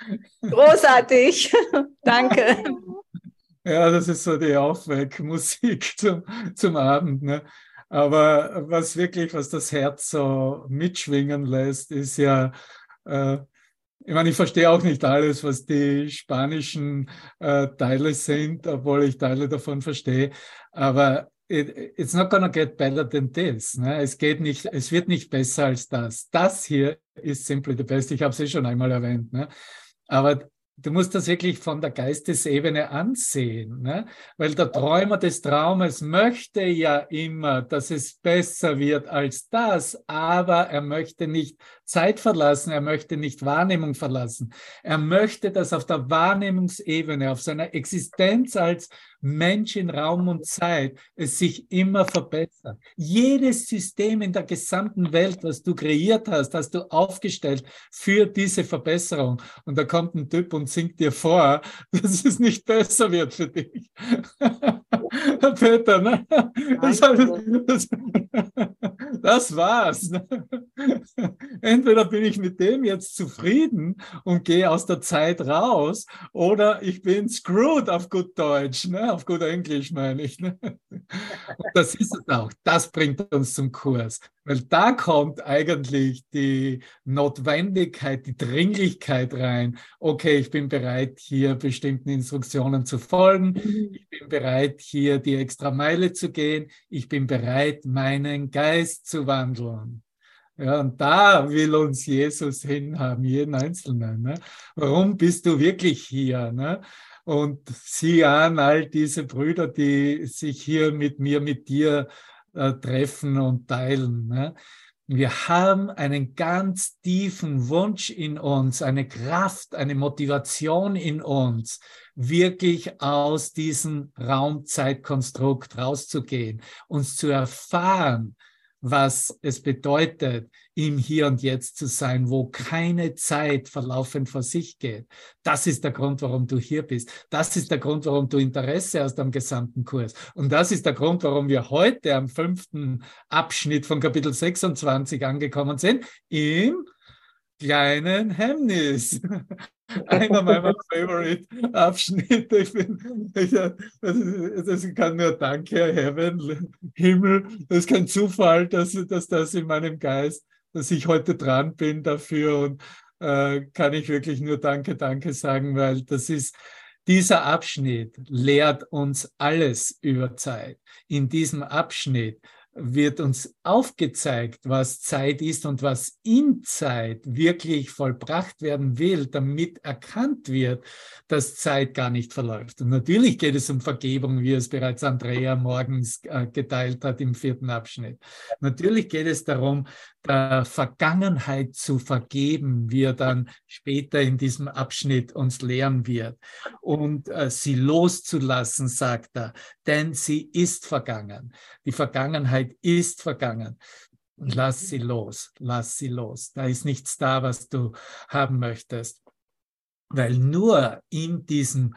Großartig. Danke. Ja, das ist so die Aufweckmusik zum, zum Abend. Ne? Aber was wirklich, was das Herz so mitschwingen lässt, ist ja, äh, ich meine, ich verstehe auch nicht alles, was die spanischen äh, Teile sind, obwohl ich Teile davon verstehe. Aber it, it's not gonna get better than this. Ne? Es geht nicht, es wird nicht besser als das. Das hier ist simply the best. Ich habe es eh schon einmal erwähnt. Ne? Aber du musst das wirklich von der Geistesebene ansehen, ne? weil der Träumer des Traumes möchte ja immer, dass es besser wird als das, aber er möchte nicht Zeit verlassen, er möchte nicht Wahrnehmung verlassen. Er möchte, dass auf der Wahrnehmungsebene, auf seiner Existenz als Mensch in Raum und Zeit es sich immer verbessert. Jedes System in der gesamten Welt, was du kreiert hast, hast du aufgestellt für diese Verbesserung. Und da kommt ein Typ und singt dir vor, dass es nicht besser wird für dich. Peter, ne? Das, das, war's. Ne? Entweder bin ich mit dem jetzt zufrieden und gehe aus der Zeit raus, oder ich bin screwed auf gut Deutsch, ne? auf gut Englisch meine ich. Ne? das ist es auch. Das bringt uns zum Kurs. Weil da kommt eigentlich die Notwendigkeit, die Dringlichkeit rein. Okay, ich bin bereit, hier bestimmten Instruktionen zu folgen. Mhm. Ich bin bereit, hier die extra Meile zu gehen. Ich bin bereit, meinen Geist zu wandeln. Ja, und da will uns Jesus hinhaben, jeden Einzelnen. Ne? Warum bist du wirklich hier? Ne? Und sieh an all diese Brüder, die sich hier mit mir, mit dir äh, treffen und teilen. Ne? Wir haben einen ganz tiefen Wunsch in uns, eine Kraft, eine Motivation in uns, wirklich aus diesem Raumzeitkonstrukt rauszugehen, uns zu erfahren, was es bedeutet, im Hier und Jetzt zu sein, wo keine Zeit verlaufend vor sich geht. Das ist der Grund, warum du hier bist. Das ist der Grund, warum du Interesse hast am gesamten Kurs. Und das ist der Grund, warum wir heute am fünften Abschnitt von Kapitel 26 angekommen sind, im kleinen Hemmnis. Einer meiner Favorite Abschnitte. Ich bin, ich, das, das kann nur Danke, Heaven, Himmel. Das ist kein Zufall, dass, dass das in meinem Geist, dass ich heute dran bin dafür und äh, kann ich wirklich nur Danke, Danke sagen, weil das ist, dieser Abschnitt lehrt uns alles über Zeit. In diesem Abschnitt wird uns aufgezeigt, was Zeit ist und was in Zeit wirklich vollbracht werden will, damit erkannt wird, dass Zeit gar nicht verläuft. Und natürlich geht es um Vergebung, wie es bereits Andrea morgens äh, geteilt hat im vierten Abschnitt. Natürlich geht es darum, der Vergangenheit zu vergeben, wie er dann später in diesem Abschnitt uns lehren wird. Und äh, sie loszulassen, sagt er, denn sie ist vergangen. Die Vergangenheit ist vergangen. Lass sie los, lass sie los. Da ist nichts da, was du haben möchtest. Weil nur in diesem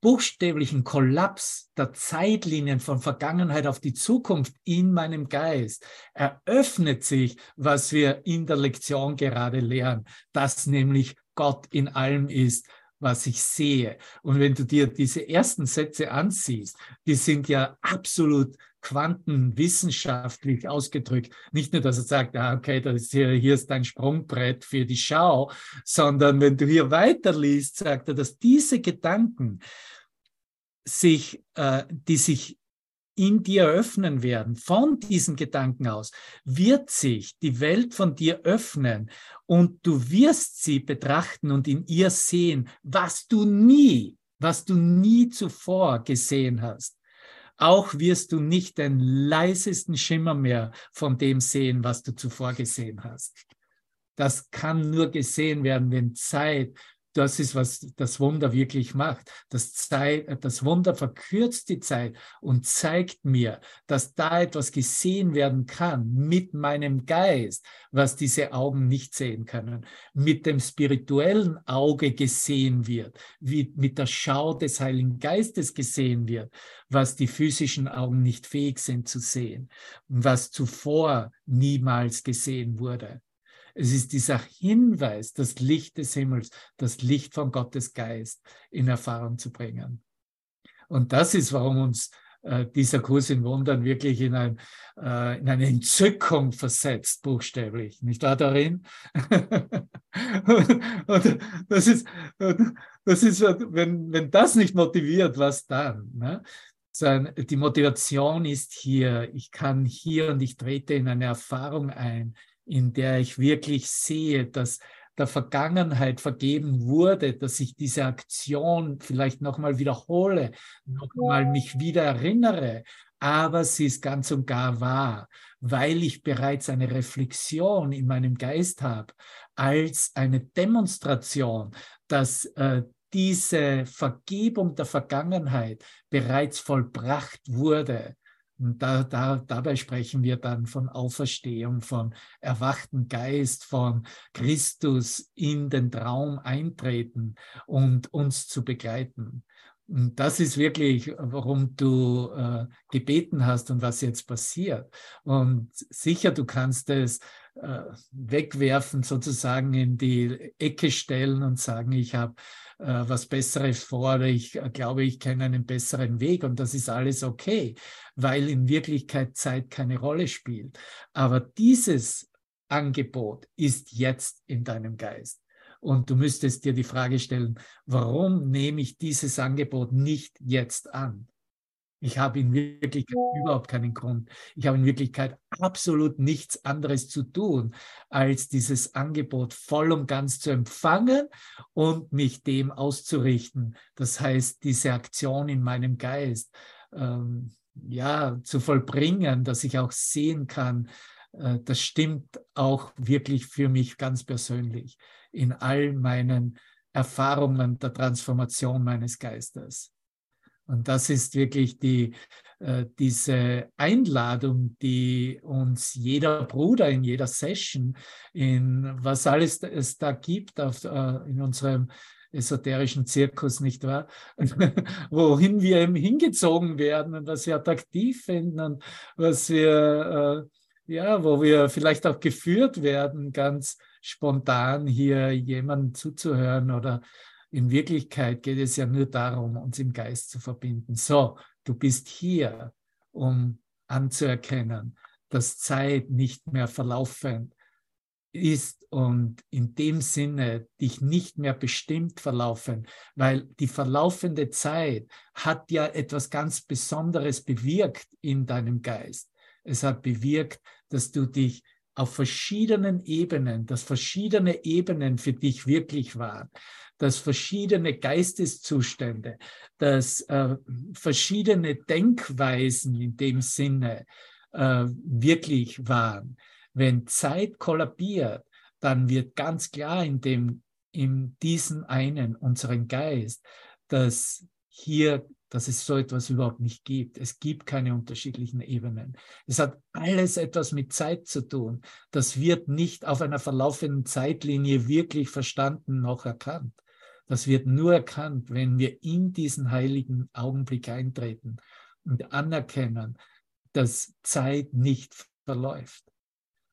buchstäblichen Kollaps der Zeitlinien von Vergangenheit auf die Zukunft in meinem Geist eröffnet sich, was wir in der Lektion gerade lernen, dass nämlich Gott in allem ist, was ich sehe. Und wenn du dir diese ersten Sätze ansiehst, die sind ja absolut quantenwissenschaftlich ausgedrückt. Nicht nur, dass er sagt, ah, okay, das ist hier, hier ist dein Sprungbrett für die Schau, sondern wenn du hier weiterliest, sagt er, dass diese Gedanken sich, äh, die sich in dir öffnen werden, von diesen Gedanken aus, wird sich die Welt von dir öffnen und du wirst sie betrachten und in ihr sehen, was du nie, was du nie zuvor gesehen hast. Auch wirst du nicht den leisesten Schimmer mehr von dem sehen, was du zuvor gesehen hast. Das kann nur gesehen werden, wenn Zeit das ist, was das Wunder wirklich macht. Das, Zeit, das Wunder verkürzt die Zeit und zeigt mir, dass da etwas gesehen werden kann mit meinem Geist, was diese Augen nicht sehen können, mit dem spirituellen Auge gesehen wird, wie mit der Schau des Heiligen Geistes gesehen wird, was die physischen Augen nicht fähig sind zu sehen, was zuvor niemals gesehen wurde. Es ist dieser Hinweis, das Licht des Himmels, das Licht von Gottes Geist in Erfahrung zu bringen. Und das ist, warum uns äh, dieser Kurs in Wundern wirklich in, ein, äh, in eine Entzückung versetzt, buchstäblich. Nicht wahr darin? und das ist, das ist wenn, wenn das nicht motiviert, was dann? Ne? die Motivation ist hier, ich kann hier und ich trete in eine Erfahrung ein, in der ich wirklich sehe, dass der Vergangenheit vergeben wurde, dass ich diese Aktion vielleicht nochmal wiederhole, nochmal mich wieder erinnere, aber sie ist ganz und gar wahr, weil ich bereits eine Reflexion in meinem Geist habe, als eine Demonstration, dass äh, diese Vergebung der Vergangenheit bereits vollbracht wurde und da, da, dabei sprechen wir dann von Auferstehung, von erwachten Geist, von Christus in den Traum eintreten und uns zu begleiten. Und das ist wirklich, warum du äh, gebeten hast und was jetzt passiert. Und sicher, du kannst es äh, wegwerfen, sozusagen in die Ecke stellen und sagen, ich habe was Besseres vor oder ich äh, glaube, ich kenne einen besseren Weg und das ist alles okay, weil in Wirklichkeit Zeit keine Rolle spielt. Aber dieses Angebot ist jetzt in deinem Geist. Und du müsstest dir die Frage stellen, warum nehme ich dieses Angebot nicht jetzt an? Ich habe in Wirklichkeit überhaupt keinen Grund. Ich habe in Wirklichkeit absolut nichts anderes zu tun, als dieses Angebot voll und ganz zu empfangen und mich dem auszurichten. Das heißt, diese Aktion in meinem Geist ähm, ja, zu vollbringen, dass ich auch sehen kann, äh, das stimmt auch wirklich für mich ganz persönlich in all meinen Erfahrungen der Transformation meines Geistes. Und das ist wirklich die, äh, diese Einladung, die uns jeder Bruder in jeder Session, in was alles es da gibt auf, äh, in unserem esoterischen Zirkus, nicht wahr? Wohin wir eben hingezogen werden und was wir attraktiv finden und was wir, äh, ja, wo wir vielleicht auch geführt werden, ganz spontan hier jemandem zuzuhören oder in Wirklichkeit geht es ja nur darum, uns im Geist zu verbinden. So, du bist hier, um anzuerkennen, dass Zeit nicht mehr verlaufend ist und in dem Sinne dich nicht mehr bestimmt verlaufen, weil die verlaufende Zeit hat ja etwas ganz Besonderes bewirkt in deinem Geist. Es hat bewirkt, dass du dich auf verschiedenen Ebenen, dass verschiedene Ebenen für dich wirklich waren, dass verschiedene Geisteszustände, dass äh, verschiedene Denkweisen in dem Sinne äh, wirklich waren. Wenn Zeit kollabiert, dann wird ganz klar in dem in diesem einen, unseren Geist, dass hier dass es so etwas überhaupt nicht gibt. Es gibt keine unterschiedlichen Ebenen. Es hat alles etwas mit Zeit zu tun. Das wird nicht auf einer verlaufenden Zeitlinie wirklich verstanden noch erkannt. Das wird nur erkannt, wenn wir in diesen heiligen Augenblick eintreten und anerkennen, dass Zeit nicht verläuft.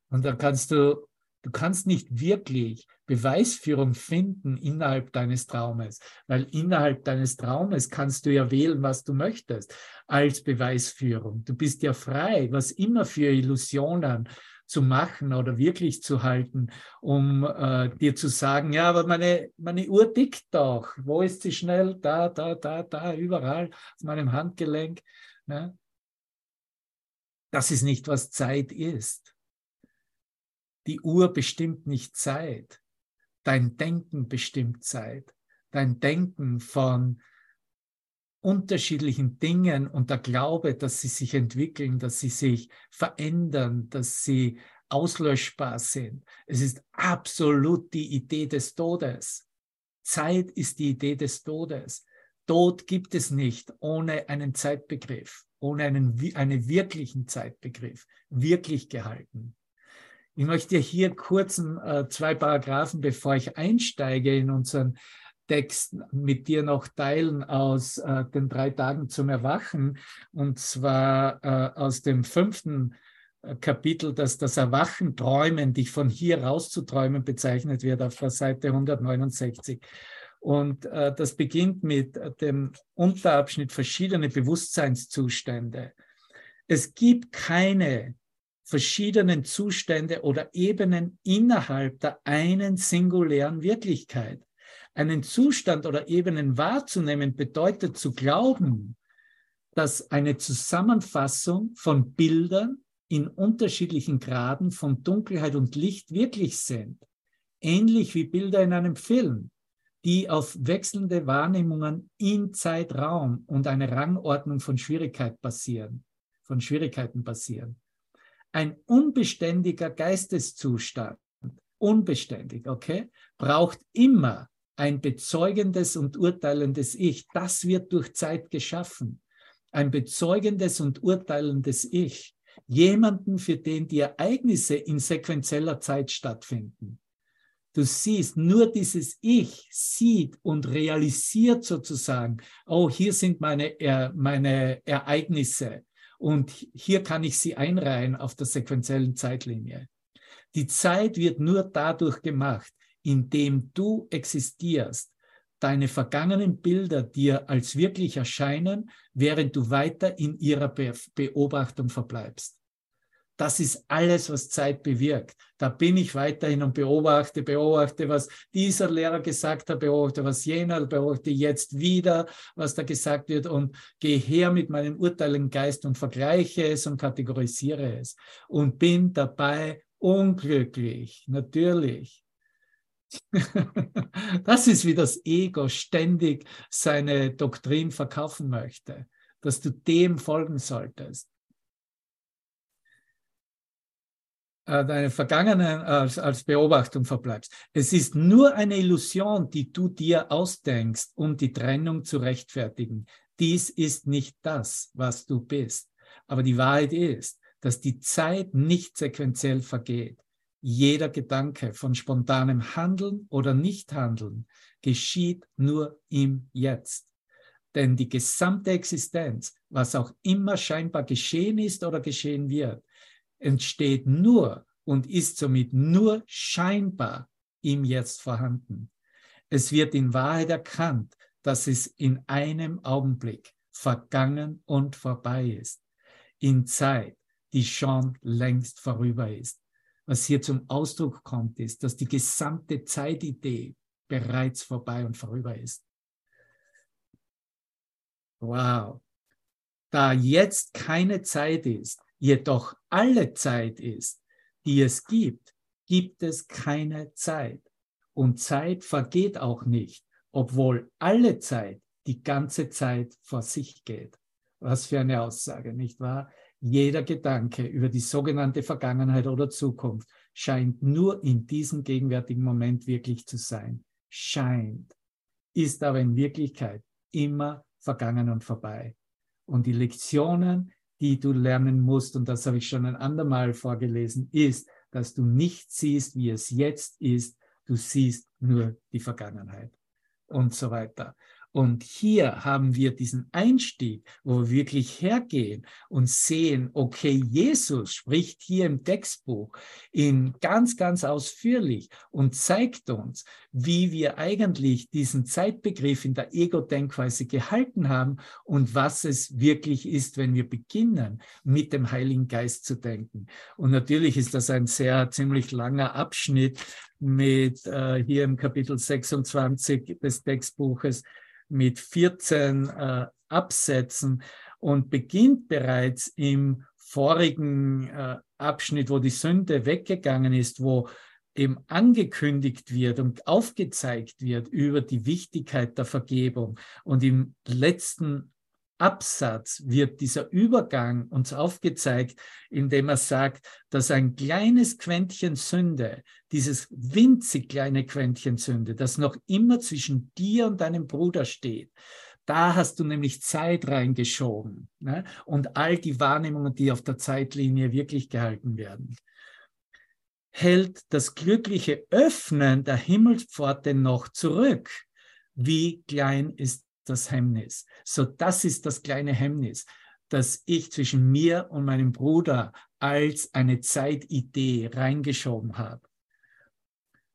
Und da kannst du Du kannst nicht wirklich Beweisführung finden innerhalb deines Traumes, weil innerhalb deines Traumes kannst du ja wählen, was du möchtest als Beweisführung. Du bist ja frei, was immer für Illusionen zu machen oder wirklich zu halten, um äh, dir zu sagen, ja, aber meine, meine Uhr tickt doch. Wo ist sie schnell? Da, da, da, da, überall auf meinem Handgelenk. Ne? Das ist nicht, was Zeit ist. Die Uhr bestimmt nicht Zeit. Dein Denken bestimmt Zeit. Dein Denken von unterschiedlichen Dingen und der Glaube, dass sie sich entwickeln, dass sie sich verändern, dass sie auslöschbar sind. Es ist absolut die Idee des Todes. Zeit ist die Idee des Todes. Tod gibt es nicht ohne einen Zeitbegriff, ohne einen, einen wirklichen Zeitbegriff, wirklich gehalten. Ich möchte hier kurz äh, zwei Paragraphen, bevor ich einsteige in unseren Text mit dir noch teilen aus äh, den drei Tagen zum Erwachen, und zwar äh, aus dem fünften Kapitel, das das Erwachen, Träumen, dich von hier rauszuträumen bezeichnet wird, auf der Seite 169. Und das beginnt mit dem Unterabschnitt verschiedene Bewusstseinszustände. Es gibt keine verschiedenen Zustände oder Ebenen innerhalb der einen singulären Wirklichkeit einen Zustand oder Ebenen wahrzunehmen, bedeutet zu glauben, dass eine Zusammenfassung von Bildern in unterschiedlichen Graden von Dunkelheit und Licht wirklich sind. Ähnlich wie Bilder in einem Film, die auf wechselnde Wahrnehmungen in Zeitraum und eine Rangordnung von Schwierigkeit basieren, von Schwierigkeiten basieren. Ein unbeständiger Geisteszustand, unbeständig, okay, braucht immer ein bezeugendes und urteilendes Ich, das wird durch Zeit geschaffen. Ein bezeugendes und urteilendes Ich. Jemanden, für den die Ereignisse in sequenzieller Zeit stattfinden. Du siehst, nur dieses Ich sieht und realisiert sozusagen, oh, hier sind meine, meine Ereignisse und hier kann ich sie einreihen auf der sequenziellen Zeitlinie. Die Zeit wird nur dadurch gemacht, in dem du existierst, deine vergangenen Bilder dir als wirklich erscheinen, während du weiter in ihrer Be Beobachtung verbleibst. Das ist alles, was Zeit bewirkt. Da bin ich weiterhin und beobachte, beobachte, was dieser Lehrer gesagt hat, beobachte, was jener, beobachte jetzt wieder, was da gesagt wird und gehe her mit meinem urteilenden Geist und vergleiche es und kategorisiere es und bin dabei unglücklich, natürlich. Das ist, wie das Ego ständig seine Doktrin verkaufen möchte, dass du dem folgen solltest. Äh, deine Vergangenen als, als Beobachtung verbleibst. Es ist nur eine Illusion, die du dir ausdenkst, um die Trennung zu rechtfertigen. Dies ist nicht das, was du bist. Aber die Wahrheit ist, dass die Zeit nicht sequenziell vergeht. Jeder Gedanke von spontanem Handeln oder Nichthandeln geschieht nur im Jetzt. Denn die gesamte Existenz, was auch immer scheinbar geschehen ist oder geschehen wird, entsteht nur und ist somit nur scheinbar im Jetzt vorhanden. Es wird in Wahrheit erkannt, dass es in einem Augenblick vergangen und vorbei ist, in Zeit, die schon längst vorüber ist was hier zum Ausdruck kommt, ist, dass die gesamte Zeitidee bereits vorbei und vorüber ist. Wow. Da jetzt keine Zeit ist, jedoch alle Zeit ist, die es gibt, gibt es keine Zeit. Und Zeit vergeht auch nicht, obwohl alle Zeit die ganze Zeit vor sich geht. Was für eine Aussage, nicht wahr? Jeder Gedanke über die sogenannte Vergangenheit oder Zukunft scheint nur in diesem gegenwärtigen Moment wirklich zu sein. Scheint, ist aber in Wirklichkeit immer vergangen und vorbei. Und die Lektionen, die du lernen musst, und das habe ich schon ein andermal vorgelesen, ist, dass du nicht siehst, wie es jetzt ist, du siehst nur die Vergangenheit und so weiter. Und hier haben wir diesen Einstieg, wo wir wirklich hergehen und sehen, okay, Jesus spricht hier im Textbuch in ganz, ganz ausführlich und zeigt uns, wie wir eigentlich diesen Zeitbegriff in der Ego-Denkweise gehalten haben und was es wirklich ist, wenn wir beginnen, mit dem Heiligen Geist zu denken. Und natürlich ist das ein sehr ziemlich langer Abschnitt mit äh, hier im Kapitel 26 des Textbuches mit 14 äh, Absätzen und beginnt bereits im vorigen äh, Abschnitt, wo die Sünde weggegangen ist, wo eben angekündigt wird und aufgezeigt wird über die Wichtigkeit der Vergebung. Und im letzten Absatz wird dieser Übergang uns aufgezeigt, indem er sagt, dass ein kleines Quäntchen Sünde, dieses winzig kleine Quäntchen Sünde, das noch immer zwischen dir und deinem Bruder steht, da hast du nämlich Zeit reingeschoben ne? und all die Wahrnehmungen, die auf der Zeitlinie wirklich gehalten werden. Hält das glückliche Öffnen der Himmelspforte noch zurück. Wie klein ist das Hemmnis? So, das ist das kleine Hemmnis, das ich zwischen mir und meinem Bruder als eine Zeitidee reingeschoben habe.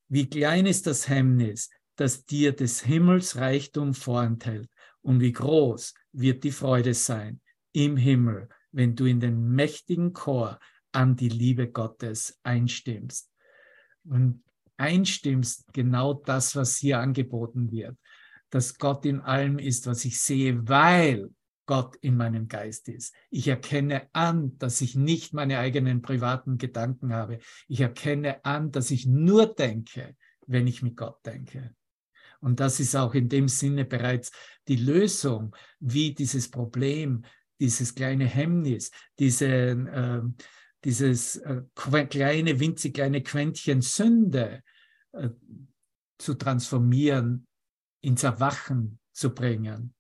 Wie klein ist das Hemmnis, das dir des Himmels Reichtum vorenthält? Und wie groß wird die Freude sein im Himmel, wenn du in den mächtigen Chor an die Liebe Gottes einstimmst. Und einstimmst genau das, was hier angeboten wird, dass Gott in allem ist, was ich sehe, weil Gott in meinem Geist ist. Ich erkenne an, dass ich nicht meine eigenen privaten Gedanken habe. Ich erkenne an, dass ich nur denke, wenn ich mit Gott denke. Und das ist auch in dem Sinne bereits die Lösung, wie dieses Problem, dieses kleine Hemmnis, diese, äh, dieses äh, kleine, winzig kleine Quäntchen Sünde äh, zu transformieren, ins Erwachen zu bringen.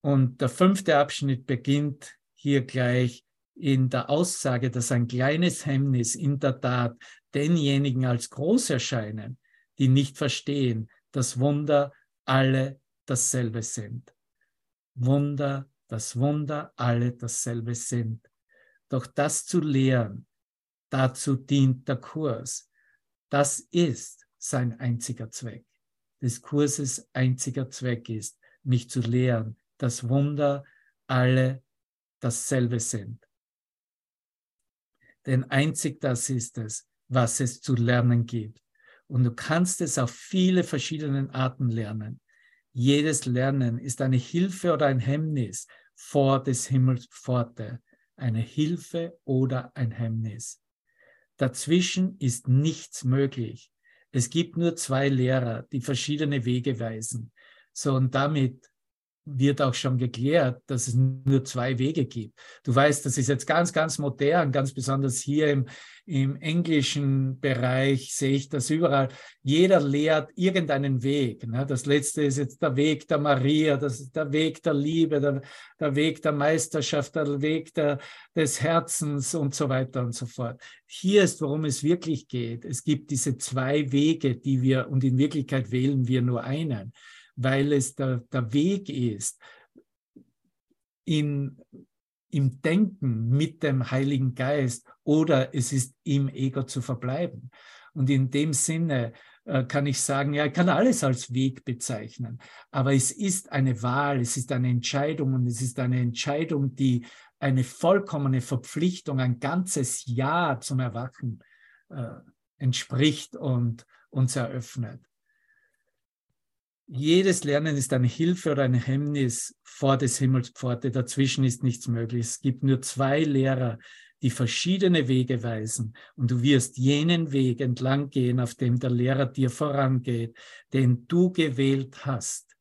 Und der fünfte Abschnitt beginnt hier gleich in der Aussage, dass ein kleines Hemmnis in der Tat denjenigen als groß erscheinen, die nicht verstehen, dass Wunder alle dasselbe sind. Wunder, dass Wunder alle dasselbe sind. Doch das zu lehren, dazu dient der Kurs. Das ist sein einziger Zweck. Des Kurses einziger Zweck ist, mich zu lehren, dass Wunder alle dasselbe sind. Denn einzig das ist es, was es zu lernen gibt. Und du kannst es auf viele verschiedene Arten lernen. Jedes Lernen ist eine Hilfe oder ein Hemmnis vor des Himmels Pforte. Eine Hilfe oder ein Hemmnis. Dazwischen ist nichts möglich. Es gibt nur zwei Lehrer, die verschiedene Wege weisen. So, und damit wird auch schon geklärt, dass es nur zwei Wege gibt. Du weißt, das ist jetzt ganz, ganz modern, ganz besonders hier im, im englischen Bereich sehe ich das überall. Jeder lehrt irgendeinen Weg. Ne? Das letzte ist jetzt der Weg der Maria, das ist der Weg der Liebe, der, der Weg der Meisterschaft, der Weg der, des Herzens und so weiter und so fort. Hier ist, worum es wirklich geht. Es gibt diese zwei Wege, die wir, und in Wirklichkeit wählen wir nur einen weil es der, der Weg ist, in, im Denken mit dem Heiligen Geist oder es ist im Ego zu verbleiben. Und in dem Sinne äh, kann ich sagen, ja, ich kann alles als Weg bezeichnen, aber es ist eine Wahl, es ist eine Entscheidung und es ist eine Entscheidung, die eine vollkommene Verpflichtung, ein ganzes Jahr zum Erwachen äh, entspricht und uns eröffnet. Jedes Lernen ist eine Hilfe oder ein Hemmnis vor des Himmels Pforte. Dazwischen ist nichts möglich. Es gibt nur zwei Lehrer, die verschiedene Wege weisen. Und du wirst jenen Weg entlang gehen, auf dem der Lehrer dir vorangeht, den du gewählt hast.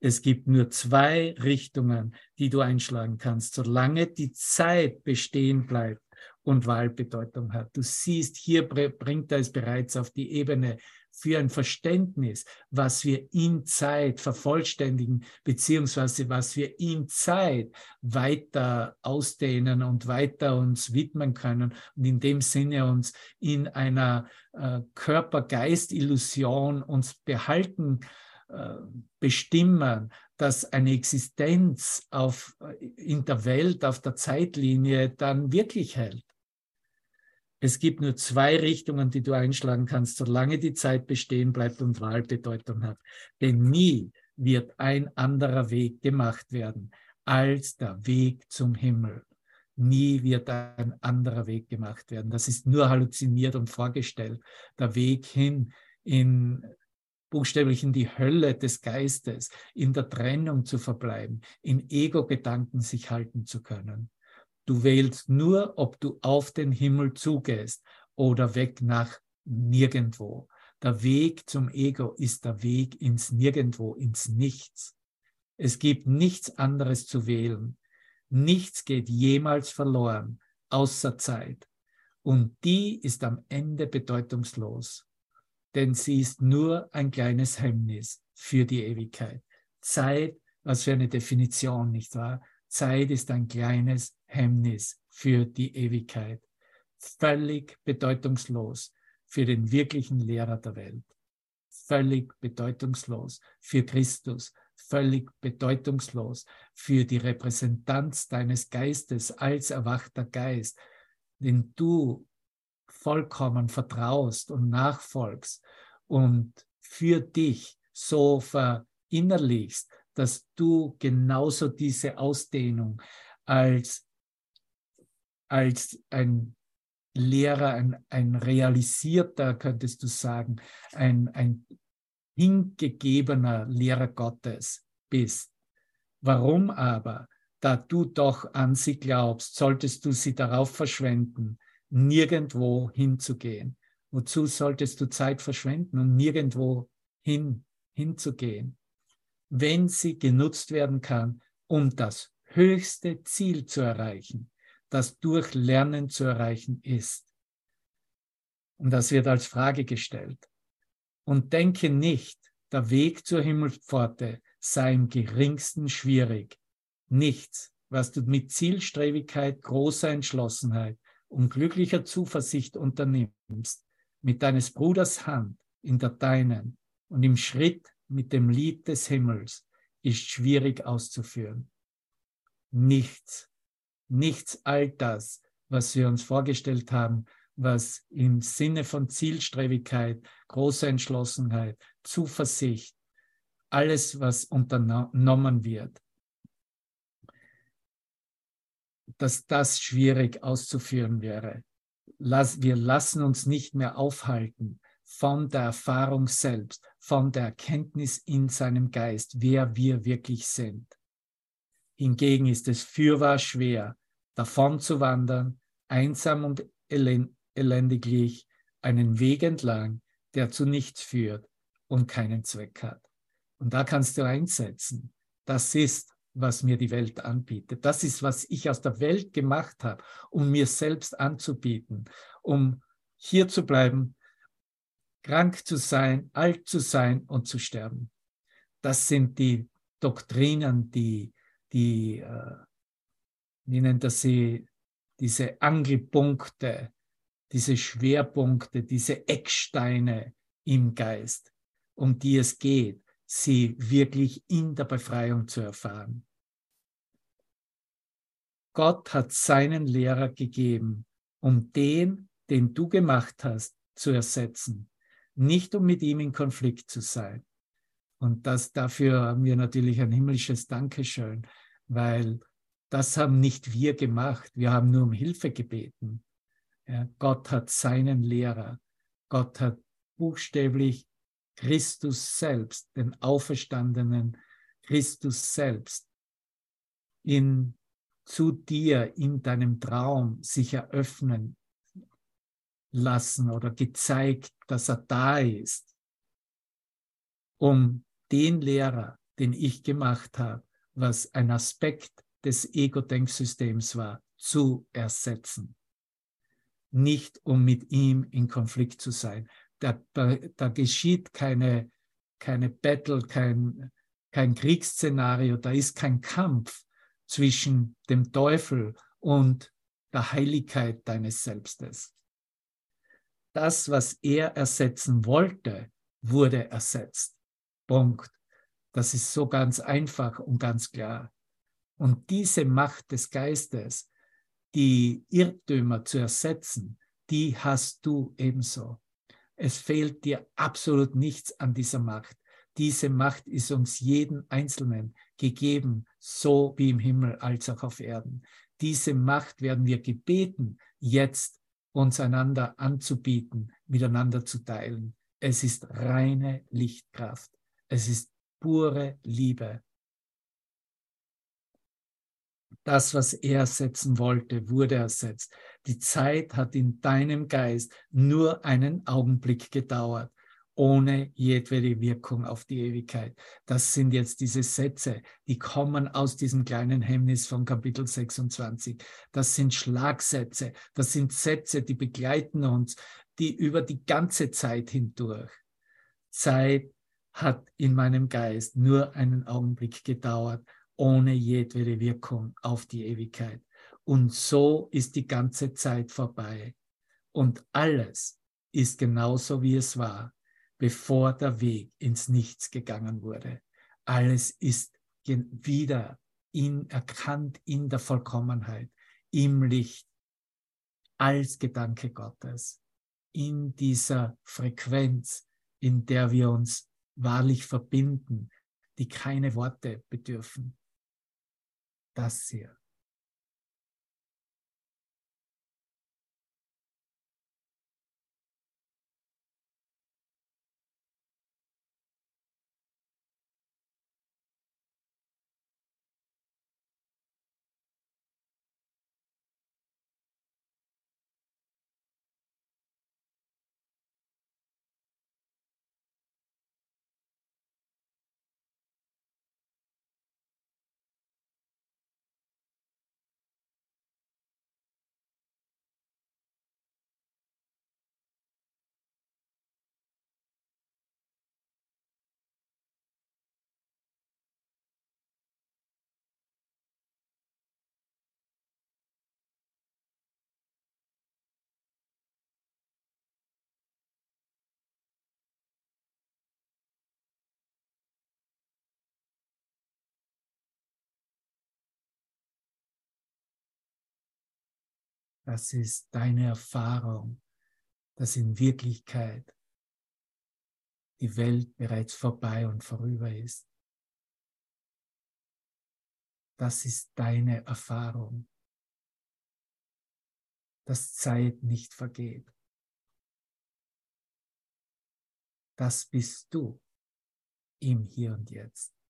Es gibt nur zwei Richtungen, die du einschlagen kannst, solange die Zeit bestehen bleibt und Wahlbedeutung hat. Du siehst, hier bringt er es bereits auf die Ebene für ein Verständnis, was wir in Zeit vervollständigen, beziehungsweise was wir in Zeit weiter ausdehnen und weiter uns widmen können und in dem Sinne uns in einer äh, Körper-Geist-Illusion uns behalten, äh, bestimmen, dass eine Existenz auf, äh, in der Welt, auf der Zeitlinie dann wirklich hält. Es gibt nur zwei Richtungen, die du einschlagen kannst, solange die Zeit bestehen bleibt und Wahlbedeutung hat. Denn nie wird ein anderer Weg gemacht werden als der Weg zum Himmel. Nie wird ein anderer Weg gemacht werden. Das ist nur halluziniert und vorgestellt. Der Weg hin in buchstäblich in die Hölle des Geistes, in der Trennung zu verbleiben, in Ego-Gedanken sich halten zu können. Du wählst nur, ob du auf den Himmel zugehst oder weg nach nirgendwo. Der Weg zum Ego ist der Weg ins Nirgendwo, ins Nichts. Es gibt nichts anderes zu wählen. Nichts geht jemals verloren, außer Zeit. Und die ist am Ende bedeutungslos, denn sie ist nur ein kleines Hemmnis für die Ewigkeit. Zeit, was für eine Definition, nicht wahr? Zeit ist ein kleines Hemmnis für die Ewigkeit. Völlig bedeutungslos für den wirklichen Lehrer der Welt. Völlig bedeutungslos für Christus. Völlig bedeutungslos für die Repräsentanz deines Geistes als erwachter Geist, den du vollkommen vertraust und nachfolgst und für dich so verinnerlichst, dass du genauso diese Ausdehnung als, als ein Lehrer, ein, ein realisierter, könntest du sagen, ein, ein hingegebener Lehrer Gottes bist. Warum aber? Da du doch an sie glaubst, solltest du sie darauf verschwenden, nirgendwo hinzugehen. Wozu solltest du Zeit verschwenden, um nirgendwo hin, hinzugehen? Wenn sie genutzt werden kann, um das höchste Ziel zu erreichen, das durch Lernen zu erreichen ist. Und das wird als Frage gestellt. Und denke nicht, der Weg zur Himmelspforte sei im geringsten schwierig. Nichts, was du mit Zielstrebigkeit, großer Entschlossenheit und glücklicher Zuversicht unternimmst, mit deines Bruders Hand in der deinen und im Schritt mit dem Lied des Himmels ist schwierig auszuführen. Nichts, nichts all das, was wir uns vorgestellt haben, was im Sinne von Zielstrebigkeit, großer Entschlossenheit, Zuversicht, alles, was unternommen wird, dass das schwierig auszuführen wäre. wir lassen uns nicht mehr aufhalten von der Erfahrung selbst, von der Erkenntnis in seinem Geist, wer wir wirklich sind. Hingegen ist es fürwahr schwer, davon zu wandern, einsam und elendiglich, einen Weg entlang, der zu nichts führt und keinen Zweck hat. Und da kannst du einsetzen. Das ist, was mir die Welt anbietet. Das ist, was ich aus der Welt gemacht habe, um mir selbst anzubieten, um hier zu bleiben krank zu sein, alt zu sein und zu sterben. Das sind die Doktrinen, die, die äh, wie nennt er sie, diese Angelpunkte, diese Schwerpunkte, diese Ecksteine im Geist, um die es geht, sie wirklich in der Befreiung zu erfahren. Gott hat seinen Lehrer gegeben, um den, den du gemacht hast, zu ersetzen nicht um mit ihm in Konflikt zu sein. Und das, dafür haben wir natürlich ein himmlisches Dankeschön, weil das haben nicht wir gemacht. Wir haben nur um Hilfe gebeten. Ja, Gott hat seinen Lehrer. Gott hat buchstäblich Christus selbst, den auferstandenen Christus selbst, in, zu dir in deinem Traum sich eröffnen lassen oder gezeigt, dass er da ist, um den Lehrer, den ich gemacht habe, was ein Aspekt des Ego-Denksystems war, zu ersetzen. Nicht um mit ihm in Konflikt zu sein. Da, da geschieht keine, keine Battle, kein, kein Kriegsszenario, da ist kein Kampf zwischen dem Teufel und der Heiligkeit deines Selbstes das, was er ersetzen wollte, wurde ersetzt. Punkt. Das ist so ganz einfach und ganz klar. Und diese Macht des Geistes, die Irrtümer zu ersetzen, die hast du ebenso. Es fehlt dir absolut nichts an dieser Macht. Diese Macht ist uns jeden Einzelnen gegeben, so wie im Himmel als auch auf Erden. Diese Macht werden wir gebeten, jetzt uns einander anzubieten, miteinander zu teilen. Es ist reine Lichtkraft. Es ist pure Liebe. Das, was er ersetzen wollte, wurde ersetzt. Die Zeit hat in deinem Geist nur einen Augenblick gedauert. Ohne jedwede Wirkung auf die Ewigkeit. Das sind jetzt diese Sätze, die kommen aus diesem kleinen Hemmnis von Kapitel 26. Das sind Schlagsätze, das sind Sätze, die begleiten uns, die über die ganze Zeit hindurch. Zeit hat in meinem Geist nur einen Augenblick gedauert, ohne jedwede Wirkung auf die Ewigkeit. Und so ist die ganze Zeit vorbei. Und alles ist genauso, wie es war, bevor der Weg ins Nichts gegangen wurde. Alles ist wieder in, erkannt in der Vollkommenheit, im Licht, als Gedanke Gottes, in dieser Frequenz, in der wir uns wahrlich verbinden, die keine Worte bedürfen. Das hier. Das ist deine Erfahrung, dass in Wirklichkeit die Welt bereits vorbei und vorüber ist. Das ist deine Erfahrung, dass Zeit nicht vergeht. Das bist du im Hier und Jetzt.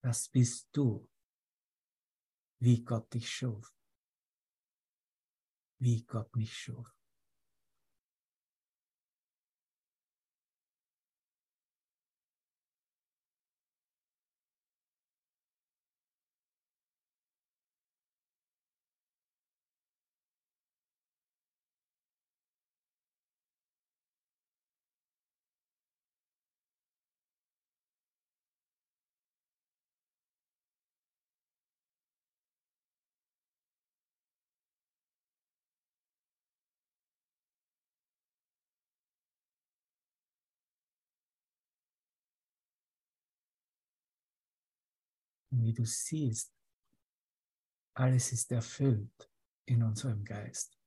Das bist du, wie Gott dich schuf, wie Gott mich schuf. Und wie du siehst, alles ist erfüllt in unserem Geist.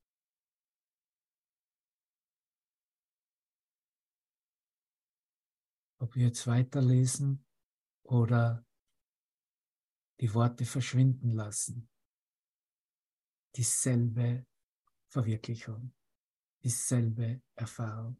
Ob wir jetzt weiterlesen oder die Worte verschwinden lassen, dieselbe Verwirklichung, dieselbe Erfahrung.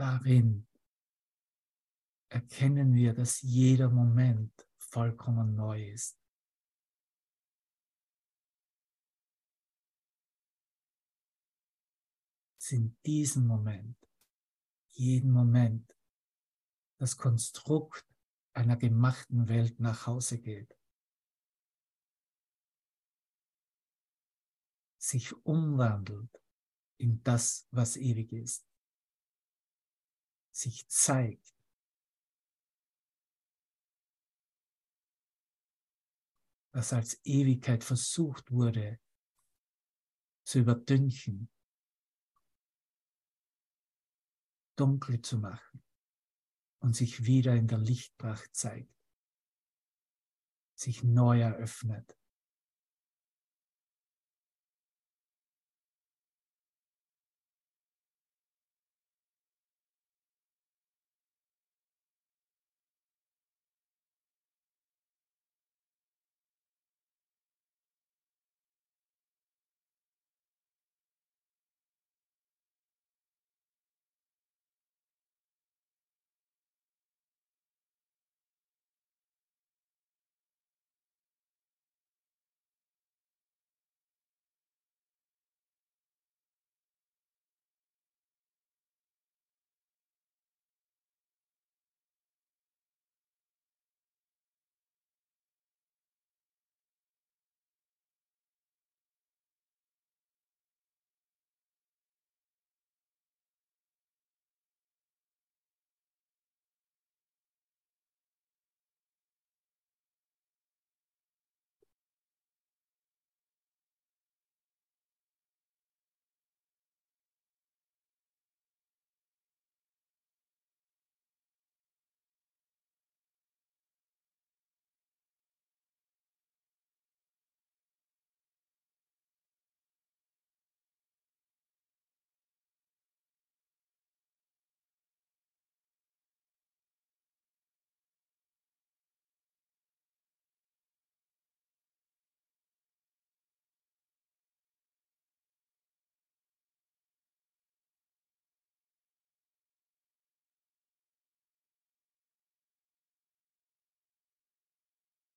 Darin erkennen wir, dass jeder Moment vollkommen neu ist. in diesem Moment, jeden Moment, das Konstrukt einer gemachten Welt nach Hause geht. Sich umwandelt in das, was ewig ist sich zeigt. Was als Ewigkeit versucht wurde zu überdünchen, dunkel zu machen und sich wieder in der Lichtpracht zeigt, sich neu eröffnet.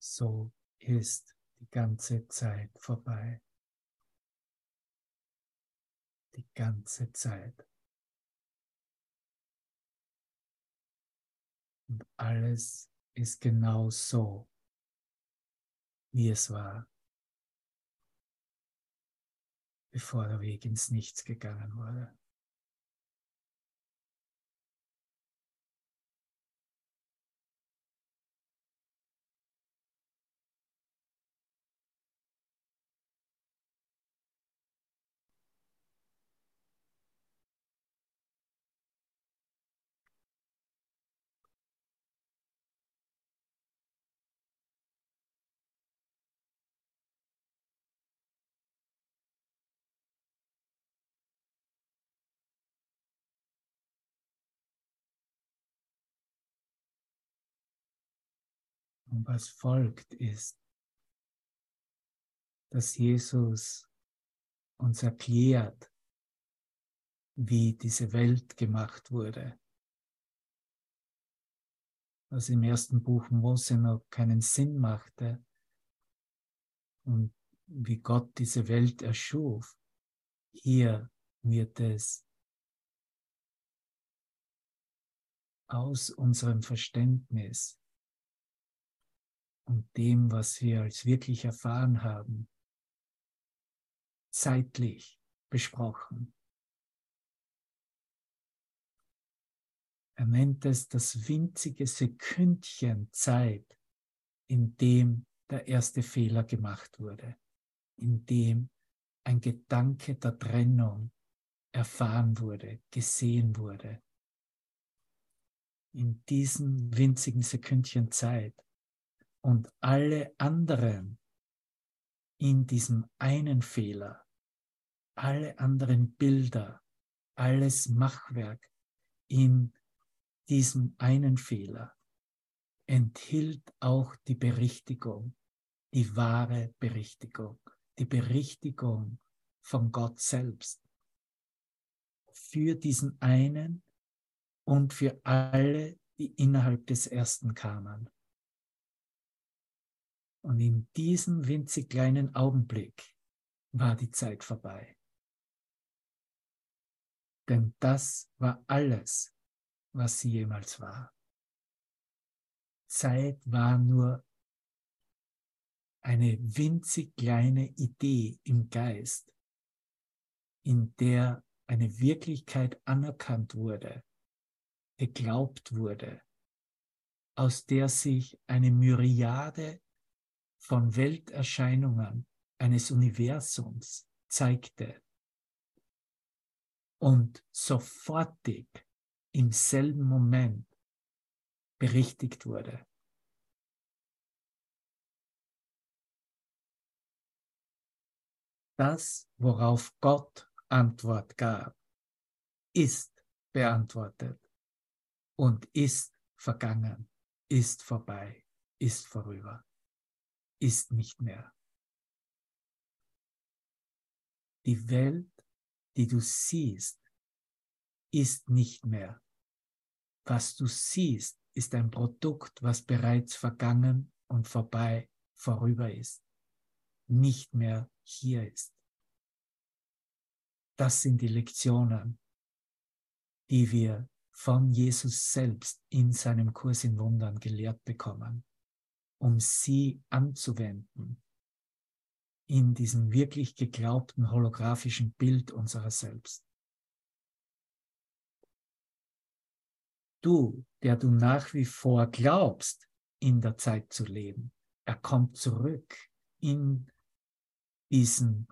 So ist die ganze Zeit vorbei. Die ganze Zeit. Und alles ist genau so, wie es war, bevor der Weg ins Nichts gegangen wurde. Was folgt ist, dass Jesus uns erklärt, wie diese Welt gemacht wurde. Was im ersten Buch Mose noch keinen Sinn machte und wie Gott diese Welt erschuf. Hier wird es aus unserem Verständnis und dem, was wir als wirklich erfahren haben, zeitlich besprochen. Er nennt es das winzige Sekündchen Zeit, in dem der erste Fehler gemacht wurde, in dem ein Gedanke der Trennung erfahren wurde, gesehen wurde. In diesem winzigen Sekündchen Zeit und alle anderen in diesem einen Fehler, alle anderen Bilder, alles Machwerk in diesem einen Fehler enthielt auch die Berichtigung, die wahre Berichtigung, die Berichtigung von Gott selbst für diesen einen und für alle, die innerhalb des ersten kamen. Und in diesem winzig kleinen Augenblick war die Zeit vorbei. Denn das war alles, was sie jemals war. Zeit war nur eine winzig kleine Idee im Geist, in der eine Wirklichkeit anerkannt wurde, geglaubt wurde, aus der sich eine Myriade von Welterscheinungen eines Universums zeigte und sofortig im selben Moment berichtigt wurde. Das, worauf Gott Antwort gab, ist beantwortet und ist vergangen, ist vorbei, ist vorüber ist nicht mehr. Die Welt, die du siehst, ist nicht mehr. Was du siehst, ist ein Produkt, was bereits vergangen und vorbei, vorüber ist, nicht mehr hier ist. Das sind die Lektionen, die wir von Jesus selbst in seinem Kurs in Wundern gelehrt bekommen um sie anzuwenden in diesem wirklich geglaubten holographischen Bild unserer selbst. Du, der du nach wie vor glaubst, in der Zeit zu leben, er kommt zurück in diesen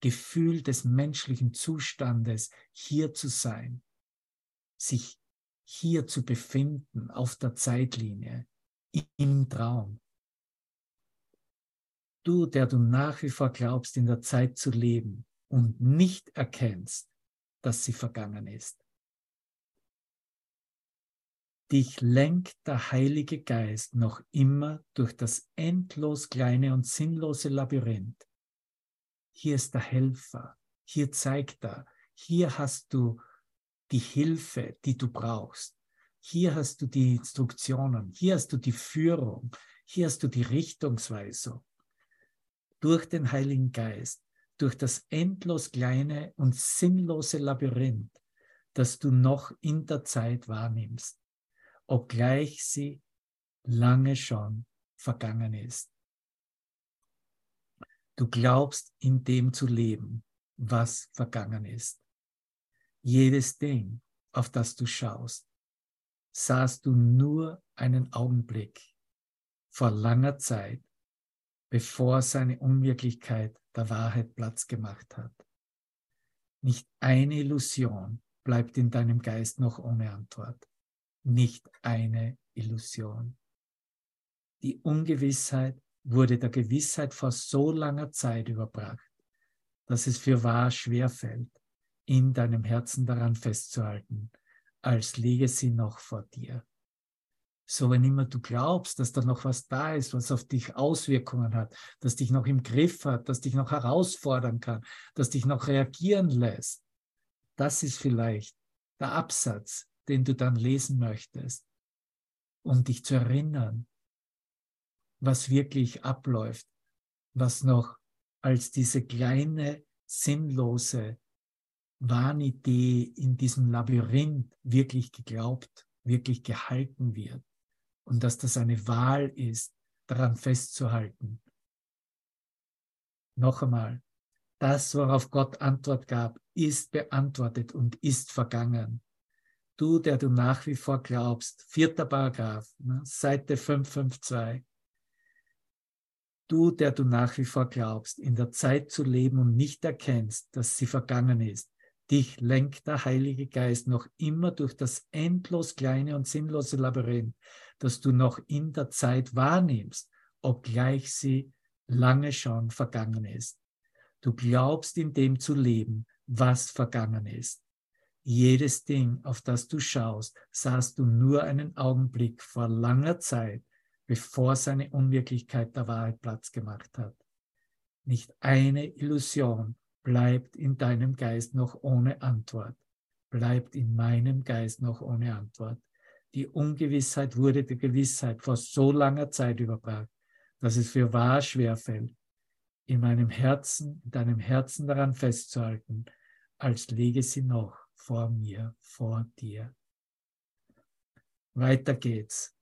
Gefühl des menschlichen Zustandes, hier zu sein, sich hier zu befinden auf der Zeitlinie, im Traum. Du, der du nach wie vor glaubst, in der Zeit zu leben und nicht erkennst, dass sie vergangen ist. Dich lenkt der Heilige Geist noch immer durch das endlos kleine und sinnlose Labyrinth. Hier ist der Helfer, hier zeigt er, hier hast du die Hilfe, die du brauchst. Hier hast du die Instruktionen, hier hast du die Führung, Hier hast du die Richtungsweisung durch den Heiligen Geist, durch das endlos kleine und sinnlose Labyrinth, das du noch in der Zeit wahrnimmst, obgleich sie lange schon vergangen ist. Du glaubst in dem zu leben, was vergangen ist. Jedes Ding, auf das du schaust, sahst du nur einen Augenblick vor langer Zeit, bevor seine Unwirklichkeit der Wahrheit Platz gemacht hat. Nicht eine Illusion bleibt in deinem Geist noch ohne Antwort. Nicht eine Illusion. Die Ungewissheit wurde der Gewissheit vor so langer Zeit überbracht, dass es für wahr schwerfällt, in deinem Herzen daran festzuhalten, als liege sie noch vor dir. So, wenn immer du glaubst, dass da noch was da ist, was auf dich Auswirkungen hat, das dich noch im Griff hat, das dich noch herausfordern kann, das dich noch reagieren lässt, das ist vielleicht der Absatz, den du dann lesen möchtest, um dich zu erinnern, was wirklich abläuft, was noch als diese kleine, sinnlose Wahnidee in diesem Labyrinth wirklich geglaubt, wirklich gehalten wird und dass das eine Wahl ist, daran festzuhalten. Noch einmal, das, worauf Gott Antwort gab, ist beantwortet und ist vergangen. Du, der du nach wie vor glaubst, vierter Paragraph, ne, Seite 552. Du, der du nach wie vor glaubst, in der Zeit zu leben und nicht erkennst, dass sie vergangen ist, dich lenkt der Heilige Geist noch immer durch das endlos kleine und sinnlose Labyrinth, das du noch in der Zeit wahrnimmst, obgleich sie lange schon vergangen ist. Du glaubst in dem zu leben, was vergangen ist. Jedes Ding, auf das du schaust, sahst du nur einen Augenblick vor langer Zeit, bevor seine Unwirklichkeit der Wahrheit Platz gemacht hat. Nicht eine Illusion bleibt in deinem Geist noch ohne Antwort, bleibt in meinem Geist noch ohne Antwort. Die Ungewissheit wurde der Gewissheit vor so langer Zeit überbracht, dass es für wahr schwerfällt, in meinem Herzen, in deinem Herzen daran festzuhalten, als liege sie noch vor mir, vor dir. Weiter geht's.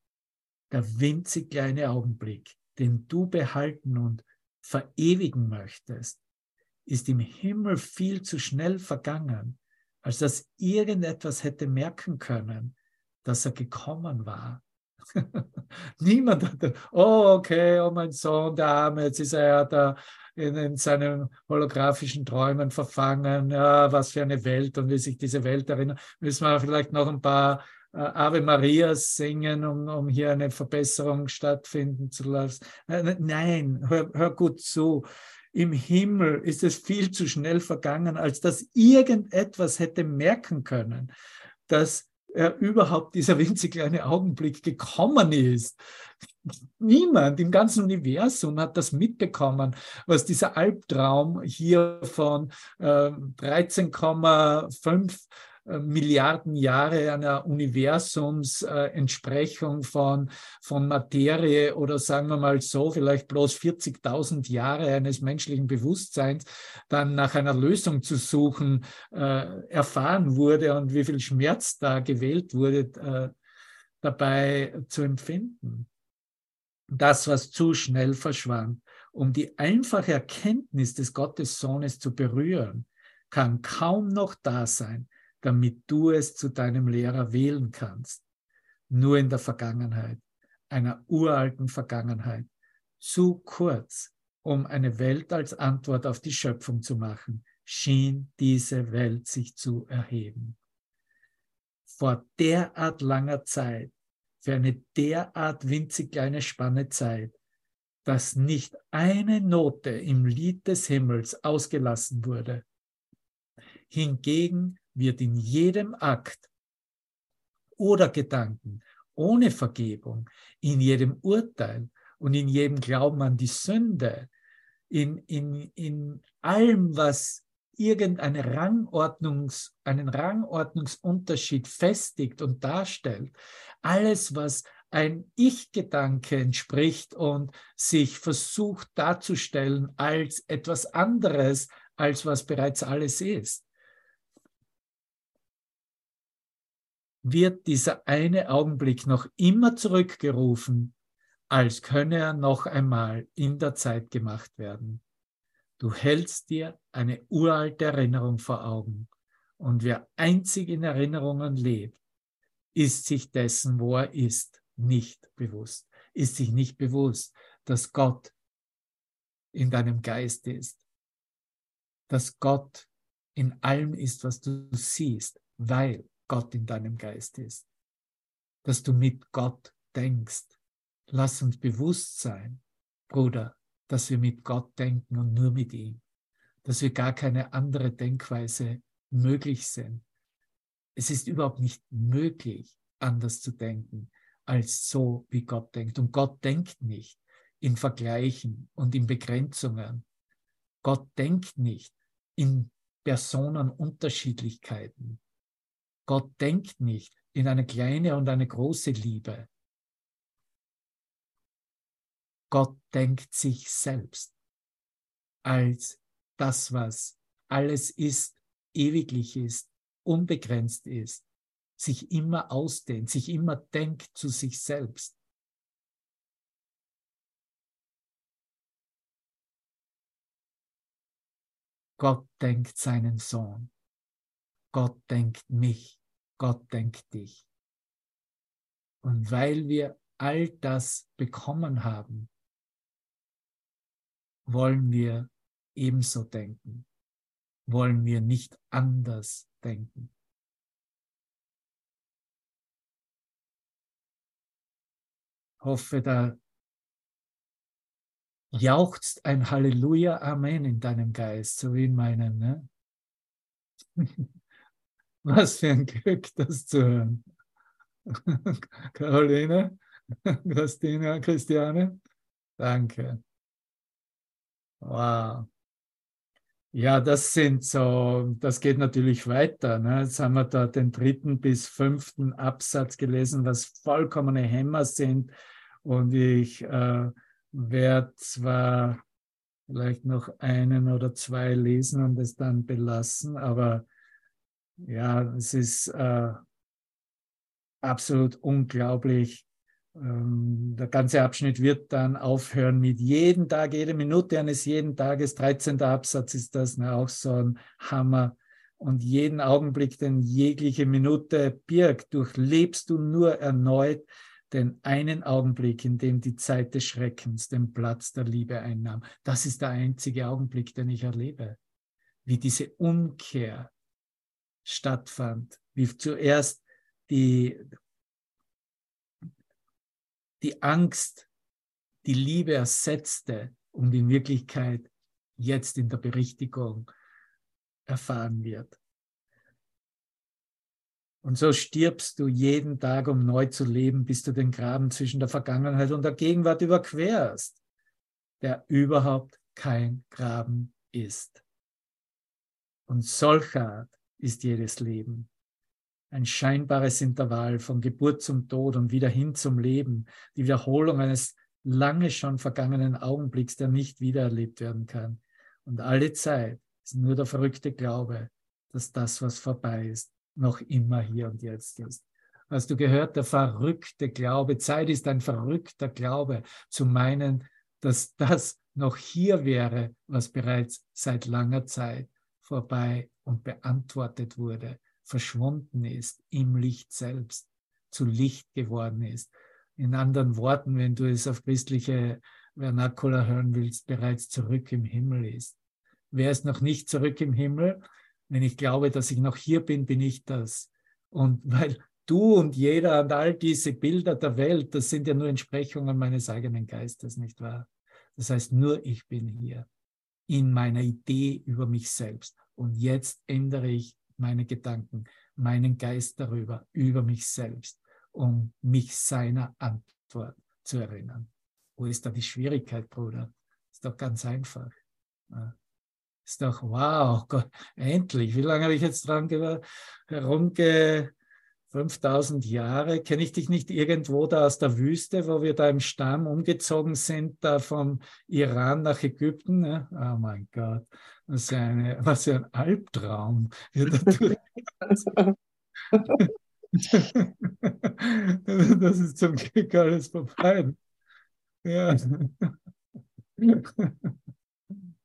Der winzig kleine Augenblick, den du behalten und verewigen möchtest, ist im Himmel viel zu schnell vergangen, als dass irgendetwas hätte merken können, dass er gekommen war. Niemand hatte, oh okay, oh mein Sohn, der Arme, jetzt ist er ja da in, in seinen holographischen Träumen verfangen, ja, was für eine Welt und wie sich diese Welt erinnert. Müssen wir vielleicht noch ein paar äh, Ave Marias singen, um, um hier eine Verbesserung stattfinden zu lassen. Äh, nein, hör, hör gut zu im Himmel ist es viel zu schnell vergangen, als dass irgendetwas hätte merken können, dass er überhaupt dieser winzig kleine Augenblick gekommen ist. Niemand im ganzen Universum hat das mitbekommen, was dieser Albtraum hier von äh, 13,5 äh, Milliarden Jahre einer Universumsentsprechung von, von Materie oder sagen wir mal so, vielleicht bloß 40.000 Jahre eines menschlichen Bewusstseins dann nach einer Lösung zu suchen, äh, erfahren wurde und wie viel Schmerz da gewählt wurde, äh, dabei zu empfinden. Das, was zu schnell verschwand, um die einfache Erkenntnis des Gottessohnes zu berühren, kann kaum noch da sein, damit du es zu deinem Lehrer wählen kannst. Nur in der Vergangenheit, einer uralten Vergangenheit, zu kurz, um eine Welt als Antwort auf die Schöpfung zu machen, schien diese Welt sich zu erheben. Vor derart langer Zeit, für eine derart winzig kleine Spanne Zeit, dass nicht eine Note im Lied des Himmels ausgelassen wurde. Hingegen wird in jedem Akt oder Gedanken ohne Vergebung, in jedem Urteil und in jedem Glauben an die Sünde, in, in, in allem, was irgendeine Rangordnungs, einen Rangordnungsunterschied festigt und darstellt, alles, was ein Ich-Gedanke entspricht und sich versucht darzustellen als etwas anderes, als was bereits alles ist. Wird dieser eine Augenblick noch immer zurückgerufen, als könne er noch einmal in der Zeit gemacht werden. Du hältst dir eine uralte Erinnerung vor Augen. Und wer einzig in Erinnerungen lebt, ist sich dessen, wo er ist, nicht bewusst, ist sich nicht bewusst, dass Gott in deinem Geist ist, dass Gott in allem ist, was du siehst, weil Gott in deinem Geist ist, dass du mit Gott denkst. Lass uns bewusst sein, Bruder, dass wir mit Gott denken und nur mit ihm, dass wir gar keine andere Denkweise möglich sind. Es ist überhaupt nicht möglich, anders zu denken, als so, wie Gott denkt. Und Gott denkt nicht in Vergleichen und in Begrenzungen. Gott denkt nicht in Personenunterschiedlichkeiten. Gott denkt nicht in eine kleine und eine große Liebe. Gott denkt sich selbst als das, was alles ist, ewiglich ist, unbegrenzt ist, sich immer ausdehnt, sich immer denkt zu sich selbst. Gott denkt seinen Sohn. Gott denkt mich. Gott denkt dich. Und weil wir all das bekommen haben, wollen wir ebenso denken wollen wir nicht anders denken. Hoffe, da jauchzt ein Halleluja, Amen in deinem Geist, so wie in meinem. Ne? Was für ein Glück, das zu hören. Caroline, Christina, Christiane, danke. Wow. Ja, das sind so, das geht natürlich weiter. Ne? Jetzt haben wir da den dritten bis fünften Absatz gelesen, was vollkommene Hämmer sind. Und ich äh, werde zwar vielleicht noch einen oder zwei lesen und es dann belassen, aber ja, es ist äh, absolut unglaublich, ähm, der ganze Abschnitt wird dann aufhören mit jeden Tag, jede Minute eines jeden Tages. 13. Absatz ist das, ne, auch so ein Hammer. Und jeden Augenblick, den jegliche Minute birgt, durchlebst du nur erneut den einen Augenblick, in dem die Zeit des Schreckens den Platz der Liebe einnahm. Das ist der einzige Augenblick, den ich erlebe. Wie diese Umkehr stattfand, wie zuerst die die Angst die Liebe ersetzte und in Wirklichkeit jetzt in der Berichtigung erfahren wird. Und so stirbst du jeden Tag, um neu zu leben, bis du den Graben zwischen der Vergangenheit und der Gegenwart überquerst, der überhaupt kein Graben ist. Und solcher ist jedes Leben ein scheinbares Intervall von Geburt zum Tod und wieder hin zum Leben, die Wiederholung eines lange schon vergangenen Augenblicks, der nicht wiedererlebt werden kann. Und alle Zeit ist nur der verrückte Glaube, dass das, was vorbei ist, noch immer hier und jetzt ist. Hast du gehört, der verrückte Glaube, Zeit ist ein verrückter Glaube, zu meinen, dass das noch hier wäre, was bereits seit langer Zeit vorbei und beantwortet wurde verschwunden ist im Licht selbst, zu Licht geworden ist. In anderen Worten, wenn du es auf christliche Vernacular hören willst, bereits zurück im Himmel ist. Wer ist noch nicht zurück im Himmel? Wenn ich glaube, dass ich noch hier bin, bin ich das. Und weil du und jeder und all diese Bilder der Welt, das sind ja nur Entsprechungen meines eigenen Geistes, nicht wahr? Das heißt, nur ich bin hier in meiner Idee über mich selbst. Und jetzt ändere ich meine Gedanken, meinen Geist darüber, über mich selbst, um mich seiner Antwort zu erinnern. Wo ist da die Schwierigkeit, Bruder? Ist doch ganz einfach. Ist doch, wow, Gott, endlich. Wie lange habe ich jetzt dran herumge, 5000 Jahre. Kenne ich dich nicht irgendwo da aus der Wüste, wo wir da im Stamm umgezogen sind, da vom Iran nach Ägypten? Ne? Oh mein Gott, was für, eine, was für ein Albtraum. das ist zum Glück alles vorbei. Ja.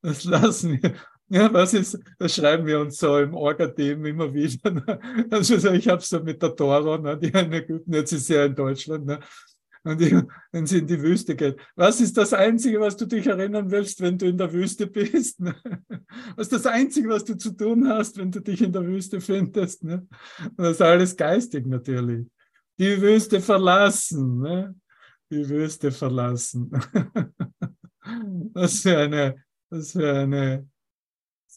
Das lassen wir. Ja, was ist, das schreiben wir uns so im Orga-Team immer wieder. Ne? Also ich habe so mit der Dora, ne, die in Ägypten, jetzt ist sie ja in Deutschland, ne? und die, wenn sie in die Wüste geht. Was ist das Einzige, was du dich erinnern willst, wenn du in der Wüste bist? Ne? Was ist das Einzige, was du zu tun hast, wenn du dich in der Wüste findest? Ne? Und das ist alles geistig natürlich. Die Wüste verlassen. Ne? Die Wüste verlassen. Was für eine, was für eine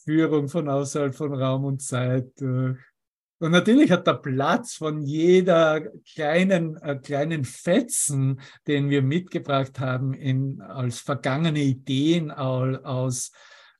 Führung von außerhalb von Raum und Zeit durch. Und natürlich hat der Platz von jeder kleinen, äh, kleinen Fetzen, den wir mitgebracht haben, in, als vergangene Ideen aus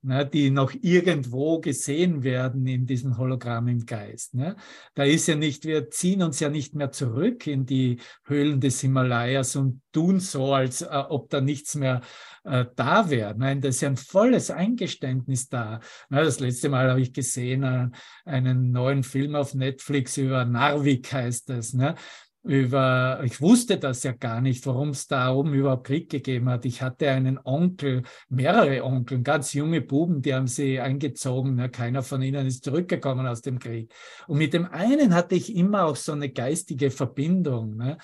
ne, die noch irgendwo gesehen werden in diesem Hologramm im Geist. Ne. Da ist ja nicht, wir ziehen uns ja nicht mehr zurück in die Höhlen des Himalayas und tun so, als äh, ob da nichts mehr äh, da wäre. Nein, da ist ja ein volles Eingeständnis da. Na, das letzte Mal habe ich gesehen, äh, einen neuen Film auf Netflix über Narvik heißt das. Ne? Über, ich wusste das ja gar nicht, warum es da oben überhaupt Krieg gegeben hat. Ich hatte einen Onkel, mehrere Onkel, ganz junge Buben, die haben sie eingezogen. Ne? Keiner von ihnen ist zurückgekommen aus dem Krieg. Und mit dem einen hatte ich immer auch so eine geistige Verbindung. Ne?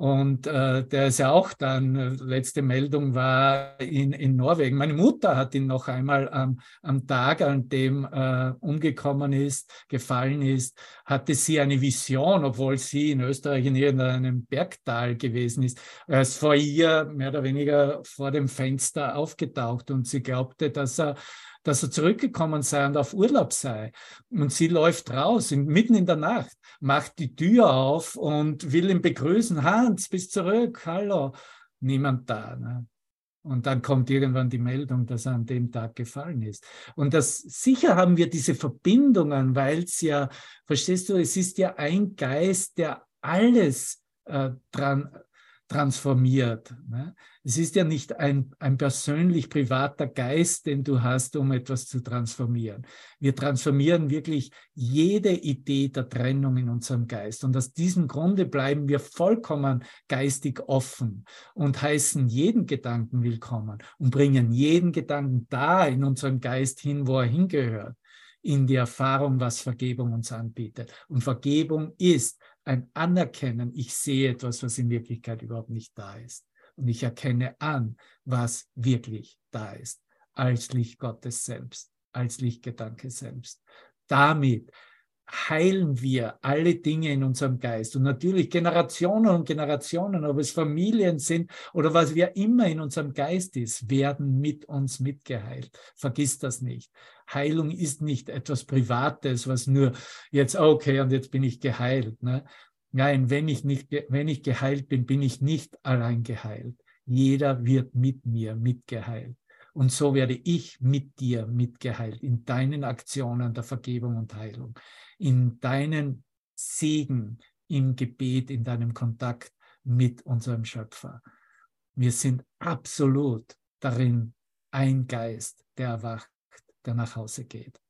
Und äh, der ist ja auch dann, äh, letzte Meldung war in, in Norwegen. Meine Mutter hat ihn noch einmal ähm, am Tag, an dem äh, umgekommen ist, gefallen ist, hatte sie eine Vision, obwohl sie in Österreich in irgendeinem Bergtal gewesen ist. Er ist vor ihr mehr oder weniger vor dem Fenster aufgetaucht und sie glaubte, dass er dass er zurückgekommen sei und auf Urlaub sei. Und sie läuft raus, mitten in der Nacht, macht die Tür auf und will ihn begrüßen. Hans, bis zurück, hallo. Niemand da. Ne? Und dann kommt irgendwann die Meldung, dass er an dem Tag gefallen ist. Und das sicher haben wir diese Verbindungen, weil es ja, verstehst du, es ist ja ein Geist, der alles äh, dran transformiert. Ne? Es ist ja nicht ein, ein persönlich privater Geist, den du hast, um etwas zu transformieren. Wir transformieren wirklich jede Idee der Trennung in unserem Geist. Und aus diesem Grunde bleiben wir vollkommen geistig offen und heißen jeden Gedanken willkommen und bringen jeden Gedanken da in unserem Geist hin, wo er hingehört in die Erfahrung, was Vergebung uns anbietet. Und Vergebung ist ein Anerkennen, ich sehe etwas, was in Wirklichkeit überhaupt nicht da ist. Und ich erkenne an, was wirklich da ist, als Licht Gottes selbst, als Lichtgedanke selbst. Damit heilen wir alle Dinge in unserem Geist. Und natürlich Generationen und Generationen, ob es Familien sind oder was wir immer in unserem Geist ist, werden mit uns mitgeheilt. Vergiss das nicht. Heilung ist nicht etwas Privates, was nur jetzt, okay, und jetzt bin ich geheilt. Ne? Nein, wenn ich, nicht, wenn ich geheilt bin, bin ich nicht allein geheilt. Jeder wird mit mir mitgeheilt. Und so werde ich mit dir mitgeheilt in deinen Aktionen der Vergebung und Heilung in deinen Segen im Gebet, in deinem Kontakt mit unserem Schöpfer. Wir sind absolut darin ein Geist, der erwacht, der nach Hause geht.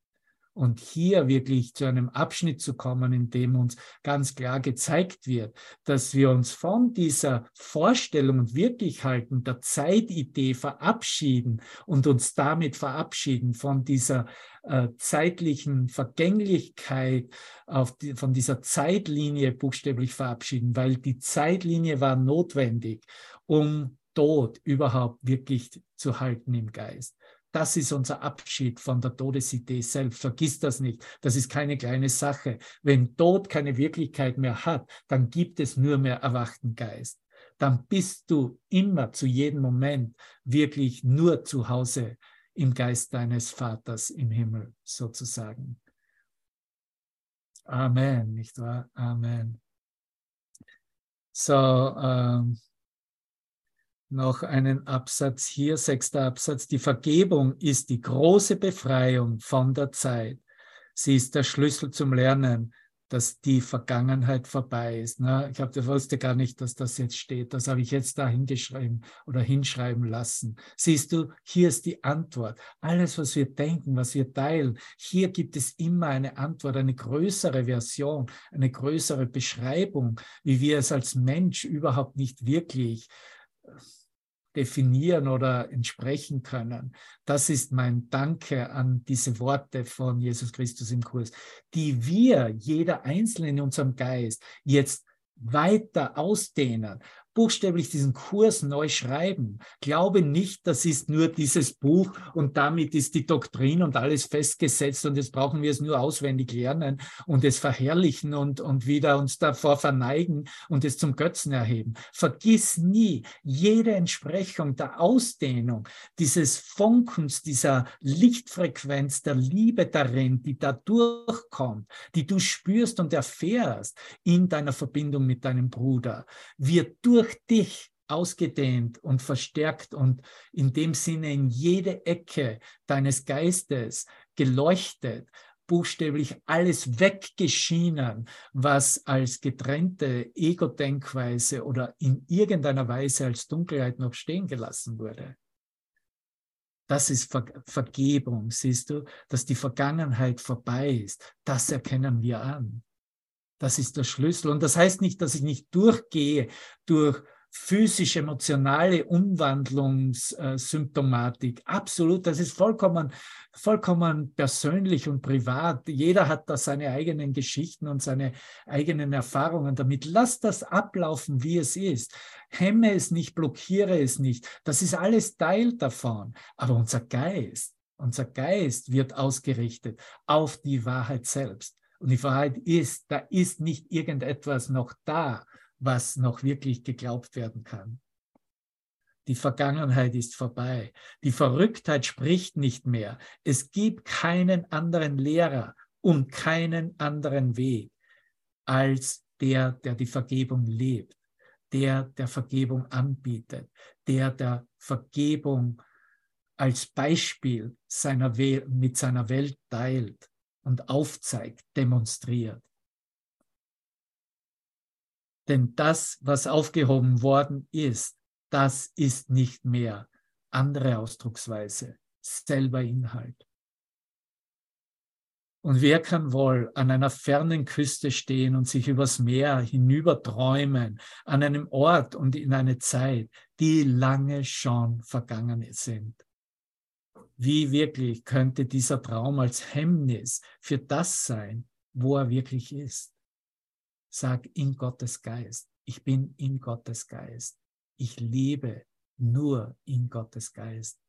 Und hier wirklich zu einem Abschnitt zu kommen, in dem uns ganz klar gezeigt wird, dass wir uns von dieser Vorstellung und Wirklichhalten der Zeitidee verabschieden und uns damit verabschieden von dieser äh, zeitlichen Vergänglichkeit, die, von dieser Zeitlinie buchstäblich verabschieden, weil die Zeitlinie war notwendig, um Tod überhaupt wirklich zu halten im Geist. Das ist unser Abschied von der Todesidee selbst. Vergiss das nicht. Das ist keine kleine Sache. Wenn Tod keine Wirklichkeit mehr hat, dann gibt es nur mehr erwachten Geist. Dann bist du immer zu jedem Moment wirklich nur zu Hause im Geist deines Vaters im Himmel sozusagen. Amen, nicht wahr? Amen. So, ähm, noch einen Absatz hier, sechster Absatz. Die Vergebung ist die große Befreiung von der Zeit. Sie ist der Schlüssel zum Lernen dass die Vergangenheit vorbei ist. Ne? Ich hab, ich wusste gar nicht, dass das jetzt steht. Das habe ich jetzt da hingeschrieben oder hinschreiben lassen. Siehst du, hier ist die Antwort. Alles, was wir denken, was wir teilen, hier gibt es immer eine Antwort, eine größere Version, eine größere Beschreibung, wie wir es als Mensch überhaupt nicht wirklich definieren oder entsprechen können. Das ist mein Danke an diese Worte von Jesus Christus im Kurs, die wir, jeder Einzelne in unserem Geist, jetzt weiter ausdehnen, buchstäblich diesen Kurs neu schreiben. Glaube nicht, das ist nur dieses Buch und damit ist die Doktrin und alles festgesetzt und jetzt brauchen wir es nur auswendig lernen und es verherrlichen und, und wieder uns davor verneigen und es zum Götzen erheben. Vergiss nie jede Entsprechung der Ausdehnung dieses Funkens, dieser Lichtfrequenz der Liebe darin, die da durchkommt, die du spürst und erfährst in deiner Verbindung mit deinem Bruder, wird durch durch dich ausgedehnt und verstärkt und in dem Sinne in jede Ecke deines Geistes geleuchtet, buchstäblich alles weggeschienen, was als getrennte Ego-Denkweise oder in irgendeiner Weise als Dunkelheit noch stehen gelassen wurde. Das ist Ver Vergebung, siehst du, dass die Vergangenheit vorbei ist. Das erkennen wir an. Das ist der Schlüssel. Und das heißt nicht, dass ich nicht durchgehe durch physisch-emotionale Umwandlungssymptomatik. Absolut, das ist vollkommen, vollkommen persönlich und privat. Jeder hat da seine eigenen Geschichten und seine eigenen Erfahrungen damit. Lass das ablaufen, wie es ist. Hemme es nicht, blockiere es nicht. Das ist alles Teil davon. Aber unser Geist, unser Geist wird ausgerichtet auf die Wahrheit selbst. Und die Wahrheit ist, da ist nicht irgendetwas noch da, was noch wirklich geglaubt werden kann. Die Vergangenheit ist vorbei. Die Verrücktheit spricht nicht mehr. Es gibt keinen anderen Lehrer und keinen anderen Weg als der, der die Vergebung lebt, der der Vergebung anbietet, der der Vergebung als Beispiel seiner We mit seiner Welt teilt und aufzeigt, demonstriert. Denn das, was aufgehoben worden ist, das ist nicht mehr andere Ausdrucksweise, selber Inhalt. Und wer kann wohl an einer fernen Küste stehen und sich übers Meer hinüber träumen, an einem Ort und in eine Zeit, die lange schon vergangen sind? Wie wirklich könnte dieser Traum als Hemmnis für das sein, wo er wirklich ist. Sag in Gottes Geist. Ich bin in Gottes Geist. Ich lebe nur in Gottes Geist.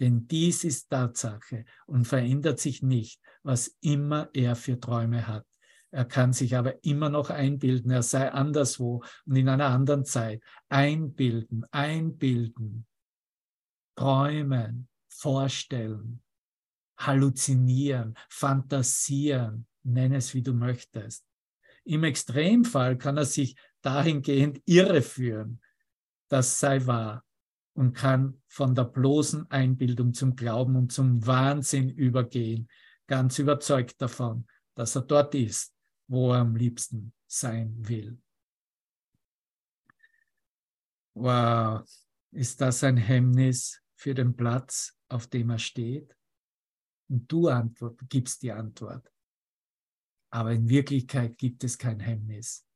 Denn dies ist Tatsache und verändert sich nicht, was immer er für Träume hat. Er kann sich aber immer noch einbilden, er sei anderswo und in einer anderen Zeit. Einbilden, einbilden, träumen, vorstellen, halluzinieren, fantasieren, nenn es wie du möchtest. Im Extremfall kann er sich dahingehend irreführen, das sei wahr und kann von der bloßen Einbildung zum Glauben und zum Wahnsinn übergehen, ganz überzeugt davon, dass er dort ist, wo er am liebsten sein will. Wow, ist das ein Hemmnis für den Platz, auf dem er steht und du antwort, gibst die Antwort. Aber in Wirklichkeit gibt es kein Hemmnis,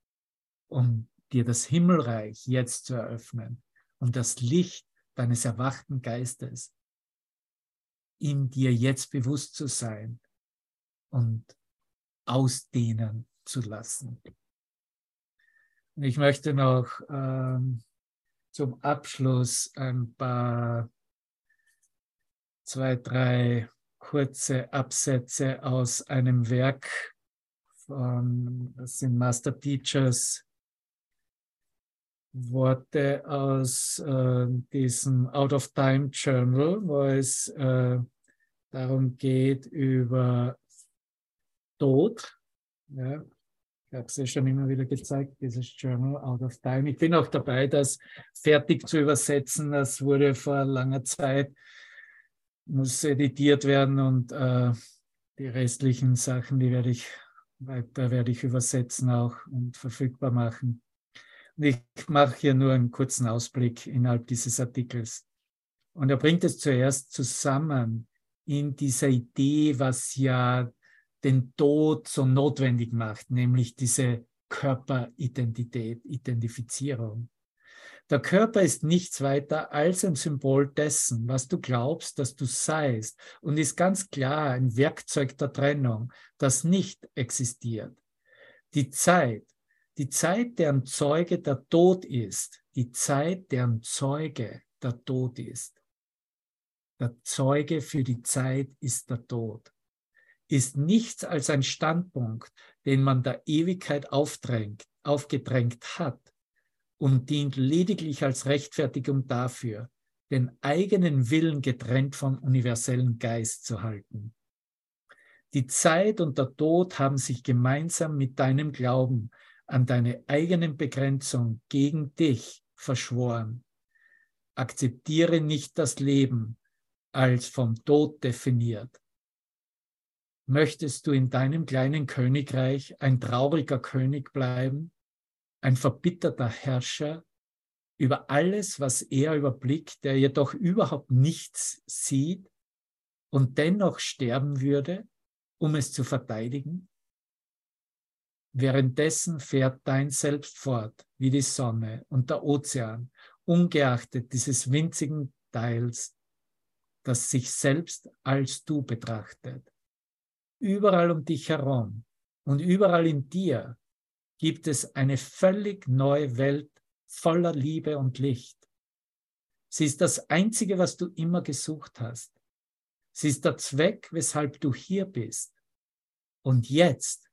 um dir das Himmelreich jetzt zu eröffnen und das Licht deines erwachten Geistes in dir jetzt bewusst zu sein und ausdehnen zu lassen. Und ich möchte noch ähm, zum Abschluss ein paar zwei, drei kurze Absätze aus einem Werk von, das sind Master Teachers Worte aus äh, diesem Out of Time Journal, wo es äh, darum geht über Tod. Ja, ich habe es ja schon immer wieder gezeigt, dieses Journal Out of Time. Ich bin auch dabei, das fertig zu übersetzen. Das wurde vor langer Zeit muss editiert werden und äh, die restlichen Sachen, die werde ich Weiter werde ich übersetzen auch und verfügbar machen. Und ich mache hier nur einen kurzen Ausblick innerhalb dieses Artikels. Und er bringt es zuerst zusammen in dieser Idee, was ja den Tod so notwendig macht, nämlich diese Körperidentität, Identifizierung. Der Körper ist nichts weiter als ein Symbol dessen, was du glaubst, dass du seist und ist ganz klar ein Werkzeug der Trennung, das nicht existiert. Die Zeit, die Zeit, deren Zeuge der Tod ist, die Zeit, deren Zeuge der Tod ist. Der Zeuge für die Zeit ist der Tod, ist nichts als ein Standpunkt, den man der Ewigkeit aufgedrängt hat und dient lediglich als Rechtfertigung dafür, den eigenen Willen getrennt vom universellen Geist zu halten. Die Zeit und der Tod haben sich gemeinsam mit deinem Glauben an deine eigenen Begrenzung gegen dich verschworen. Akzeptiere nicht das Leben als vom Tod definiert. Möchtest du in deinem kleinen Königreich ein trauriger König bleiben? Ein verbitterter Herrscher über alles, was er überblickt, der jedoch überhaupt nichts sieht und dennoch sterben würde, um es zu verteidigen? Währenddessen fährt dein Selbst fort wie die Sonne und der Ozean, ungeachtet dieses winzigen Teils, das sich selbst als du betrachtet. Überall um dich herum und überall in dir gibt es eine völlig neue Welt voller Liebe und Licht. Sie ist das Einzige, was du immer gesucht hast. Sie ist der Zweck, weshalb du hier bist. Und jetzt,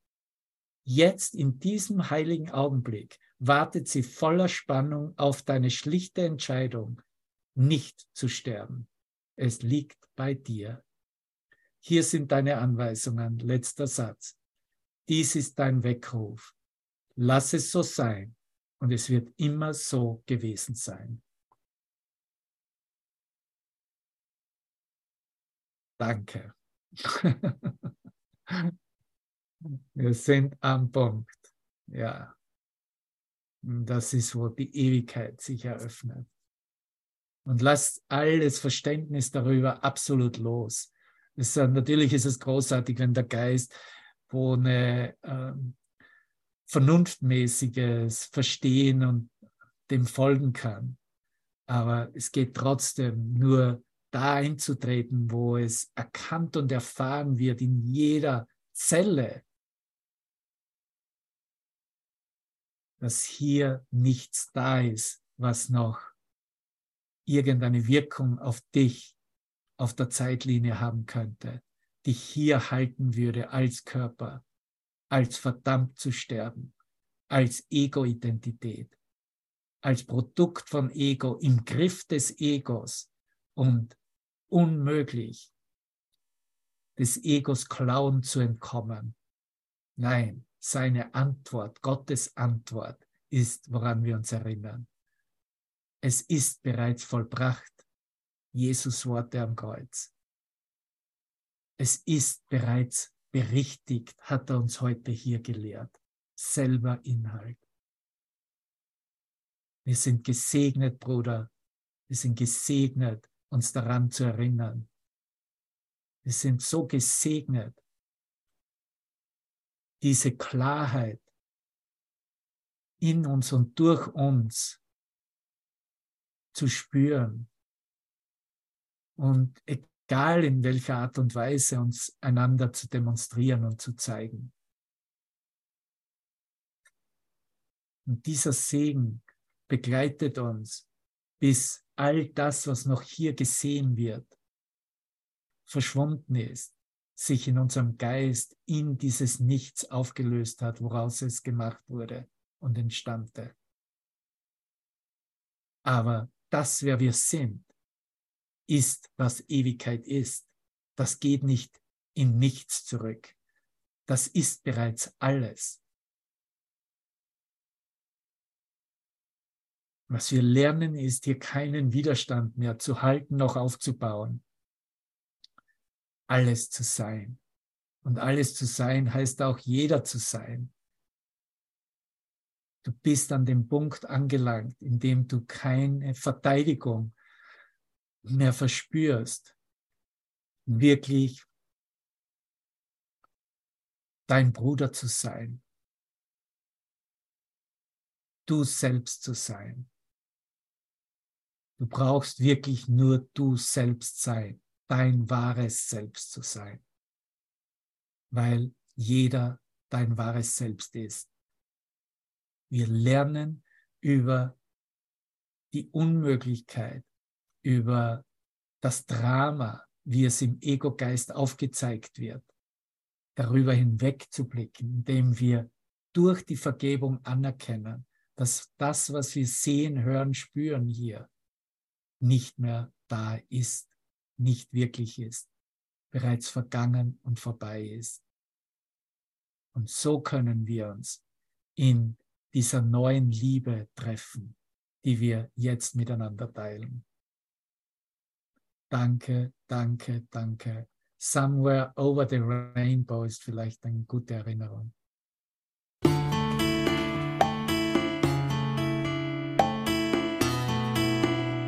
jetzt in diesem heiligen Augenblick, wartet sie voller Spannung auf deine schlichte Entscheidung, nicht zu sterben. Es liegt bei dir. Hier sind deine Anweisungen. Letzter Satz. Dies ist dein Weckruf. Lass es so sein und es wird immer so gewesen sein. Danke. Wir sind am Punkt. Ja. Das ist, wo die Ewigkeit sich eröffnet. Und lasst alles Verständnis darüber absolut los. Ist, natürlich ist es großartig, wenn der Geist, wo eine ähm, vernunftmäßiges Verstehen und dem folgen kann. Aber es geht trotzdem nur da einzutreten, wo es erkannt und erfahren wird in jeder Zelle, dass hier nichts da ist, was noch irgendeine Wirkung auf dich auf der Zeitlinie haben könnte, dich hier halten würde als Körper als verdammt zu sterben, als Ego-Identität, als Produkt von Ego im Griff des Egos und unmöglich, des Egos Klauen zu entkommen. Nein, seine Antwort, Gottes Antwort ist, woran wir uns erinnern. Es ist bereits vollbracht. Jesus Worte am Kreuz. Es ist bereits berichtigt, hat er uns heute hier gelehrt. Selber Inhalt. Wir sind gesegnet, Bruder. Wir sind gesegnet, uns daran zu erinnern. Wir sind so gesegnet, diese Klarheit in uns und durch uns zu spüren. Und egal in welcher Art und Weise, uns einander zu demonstrieren und zu zeigen. Und dieser Segen begleitet uns, bis all das, was noch hier gesehen wird, verschwunden ist, sich in unserem Geist in dieses Nichts aufgelöst hat, woraus es gemacht wurde und entstammte. Aber das, wer wir sind, ist, was Ewigkeit ist. Das geht nicht in nichts zurück. Das ist bereits alles. Was wir lernen, ist hier keinen Widerstand mehr zu halten noch aufzubauen. Alles zu sein. Und alles zu sein heißt auch jeder zu sein. Du bist an dem Punkt angelangt, in dem du keine Verteidigung mehr verspürst, wirklich dein Bruder zu sein, du selbst zu sein. Du brauchst wirklich nur du selbst sein, dein wahres Selbst zu sein, weil jeder dein wahres Selbst ist. Wir lernen über die Unmöglichkeit, über das Drama, wie es im Ego-Geist aufgezeigt wird, darüber hinwegzublicken, indem wir durch die Vergebung anerkennen, dass das, was wir sehen, hören, spüren hier, nicht mehr da ist, nicht wirklich ist, bereits vergangen und vorbei ist. Und so können wir uns in dieser neuen Liebe treffen, die wir jetzt miteinander teilen. Danke, danke, danke. Somewhere over the rainbow ist vielleicht eine gute Erinnerung.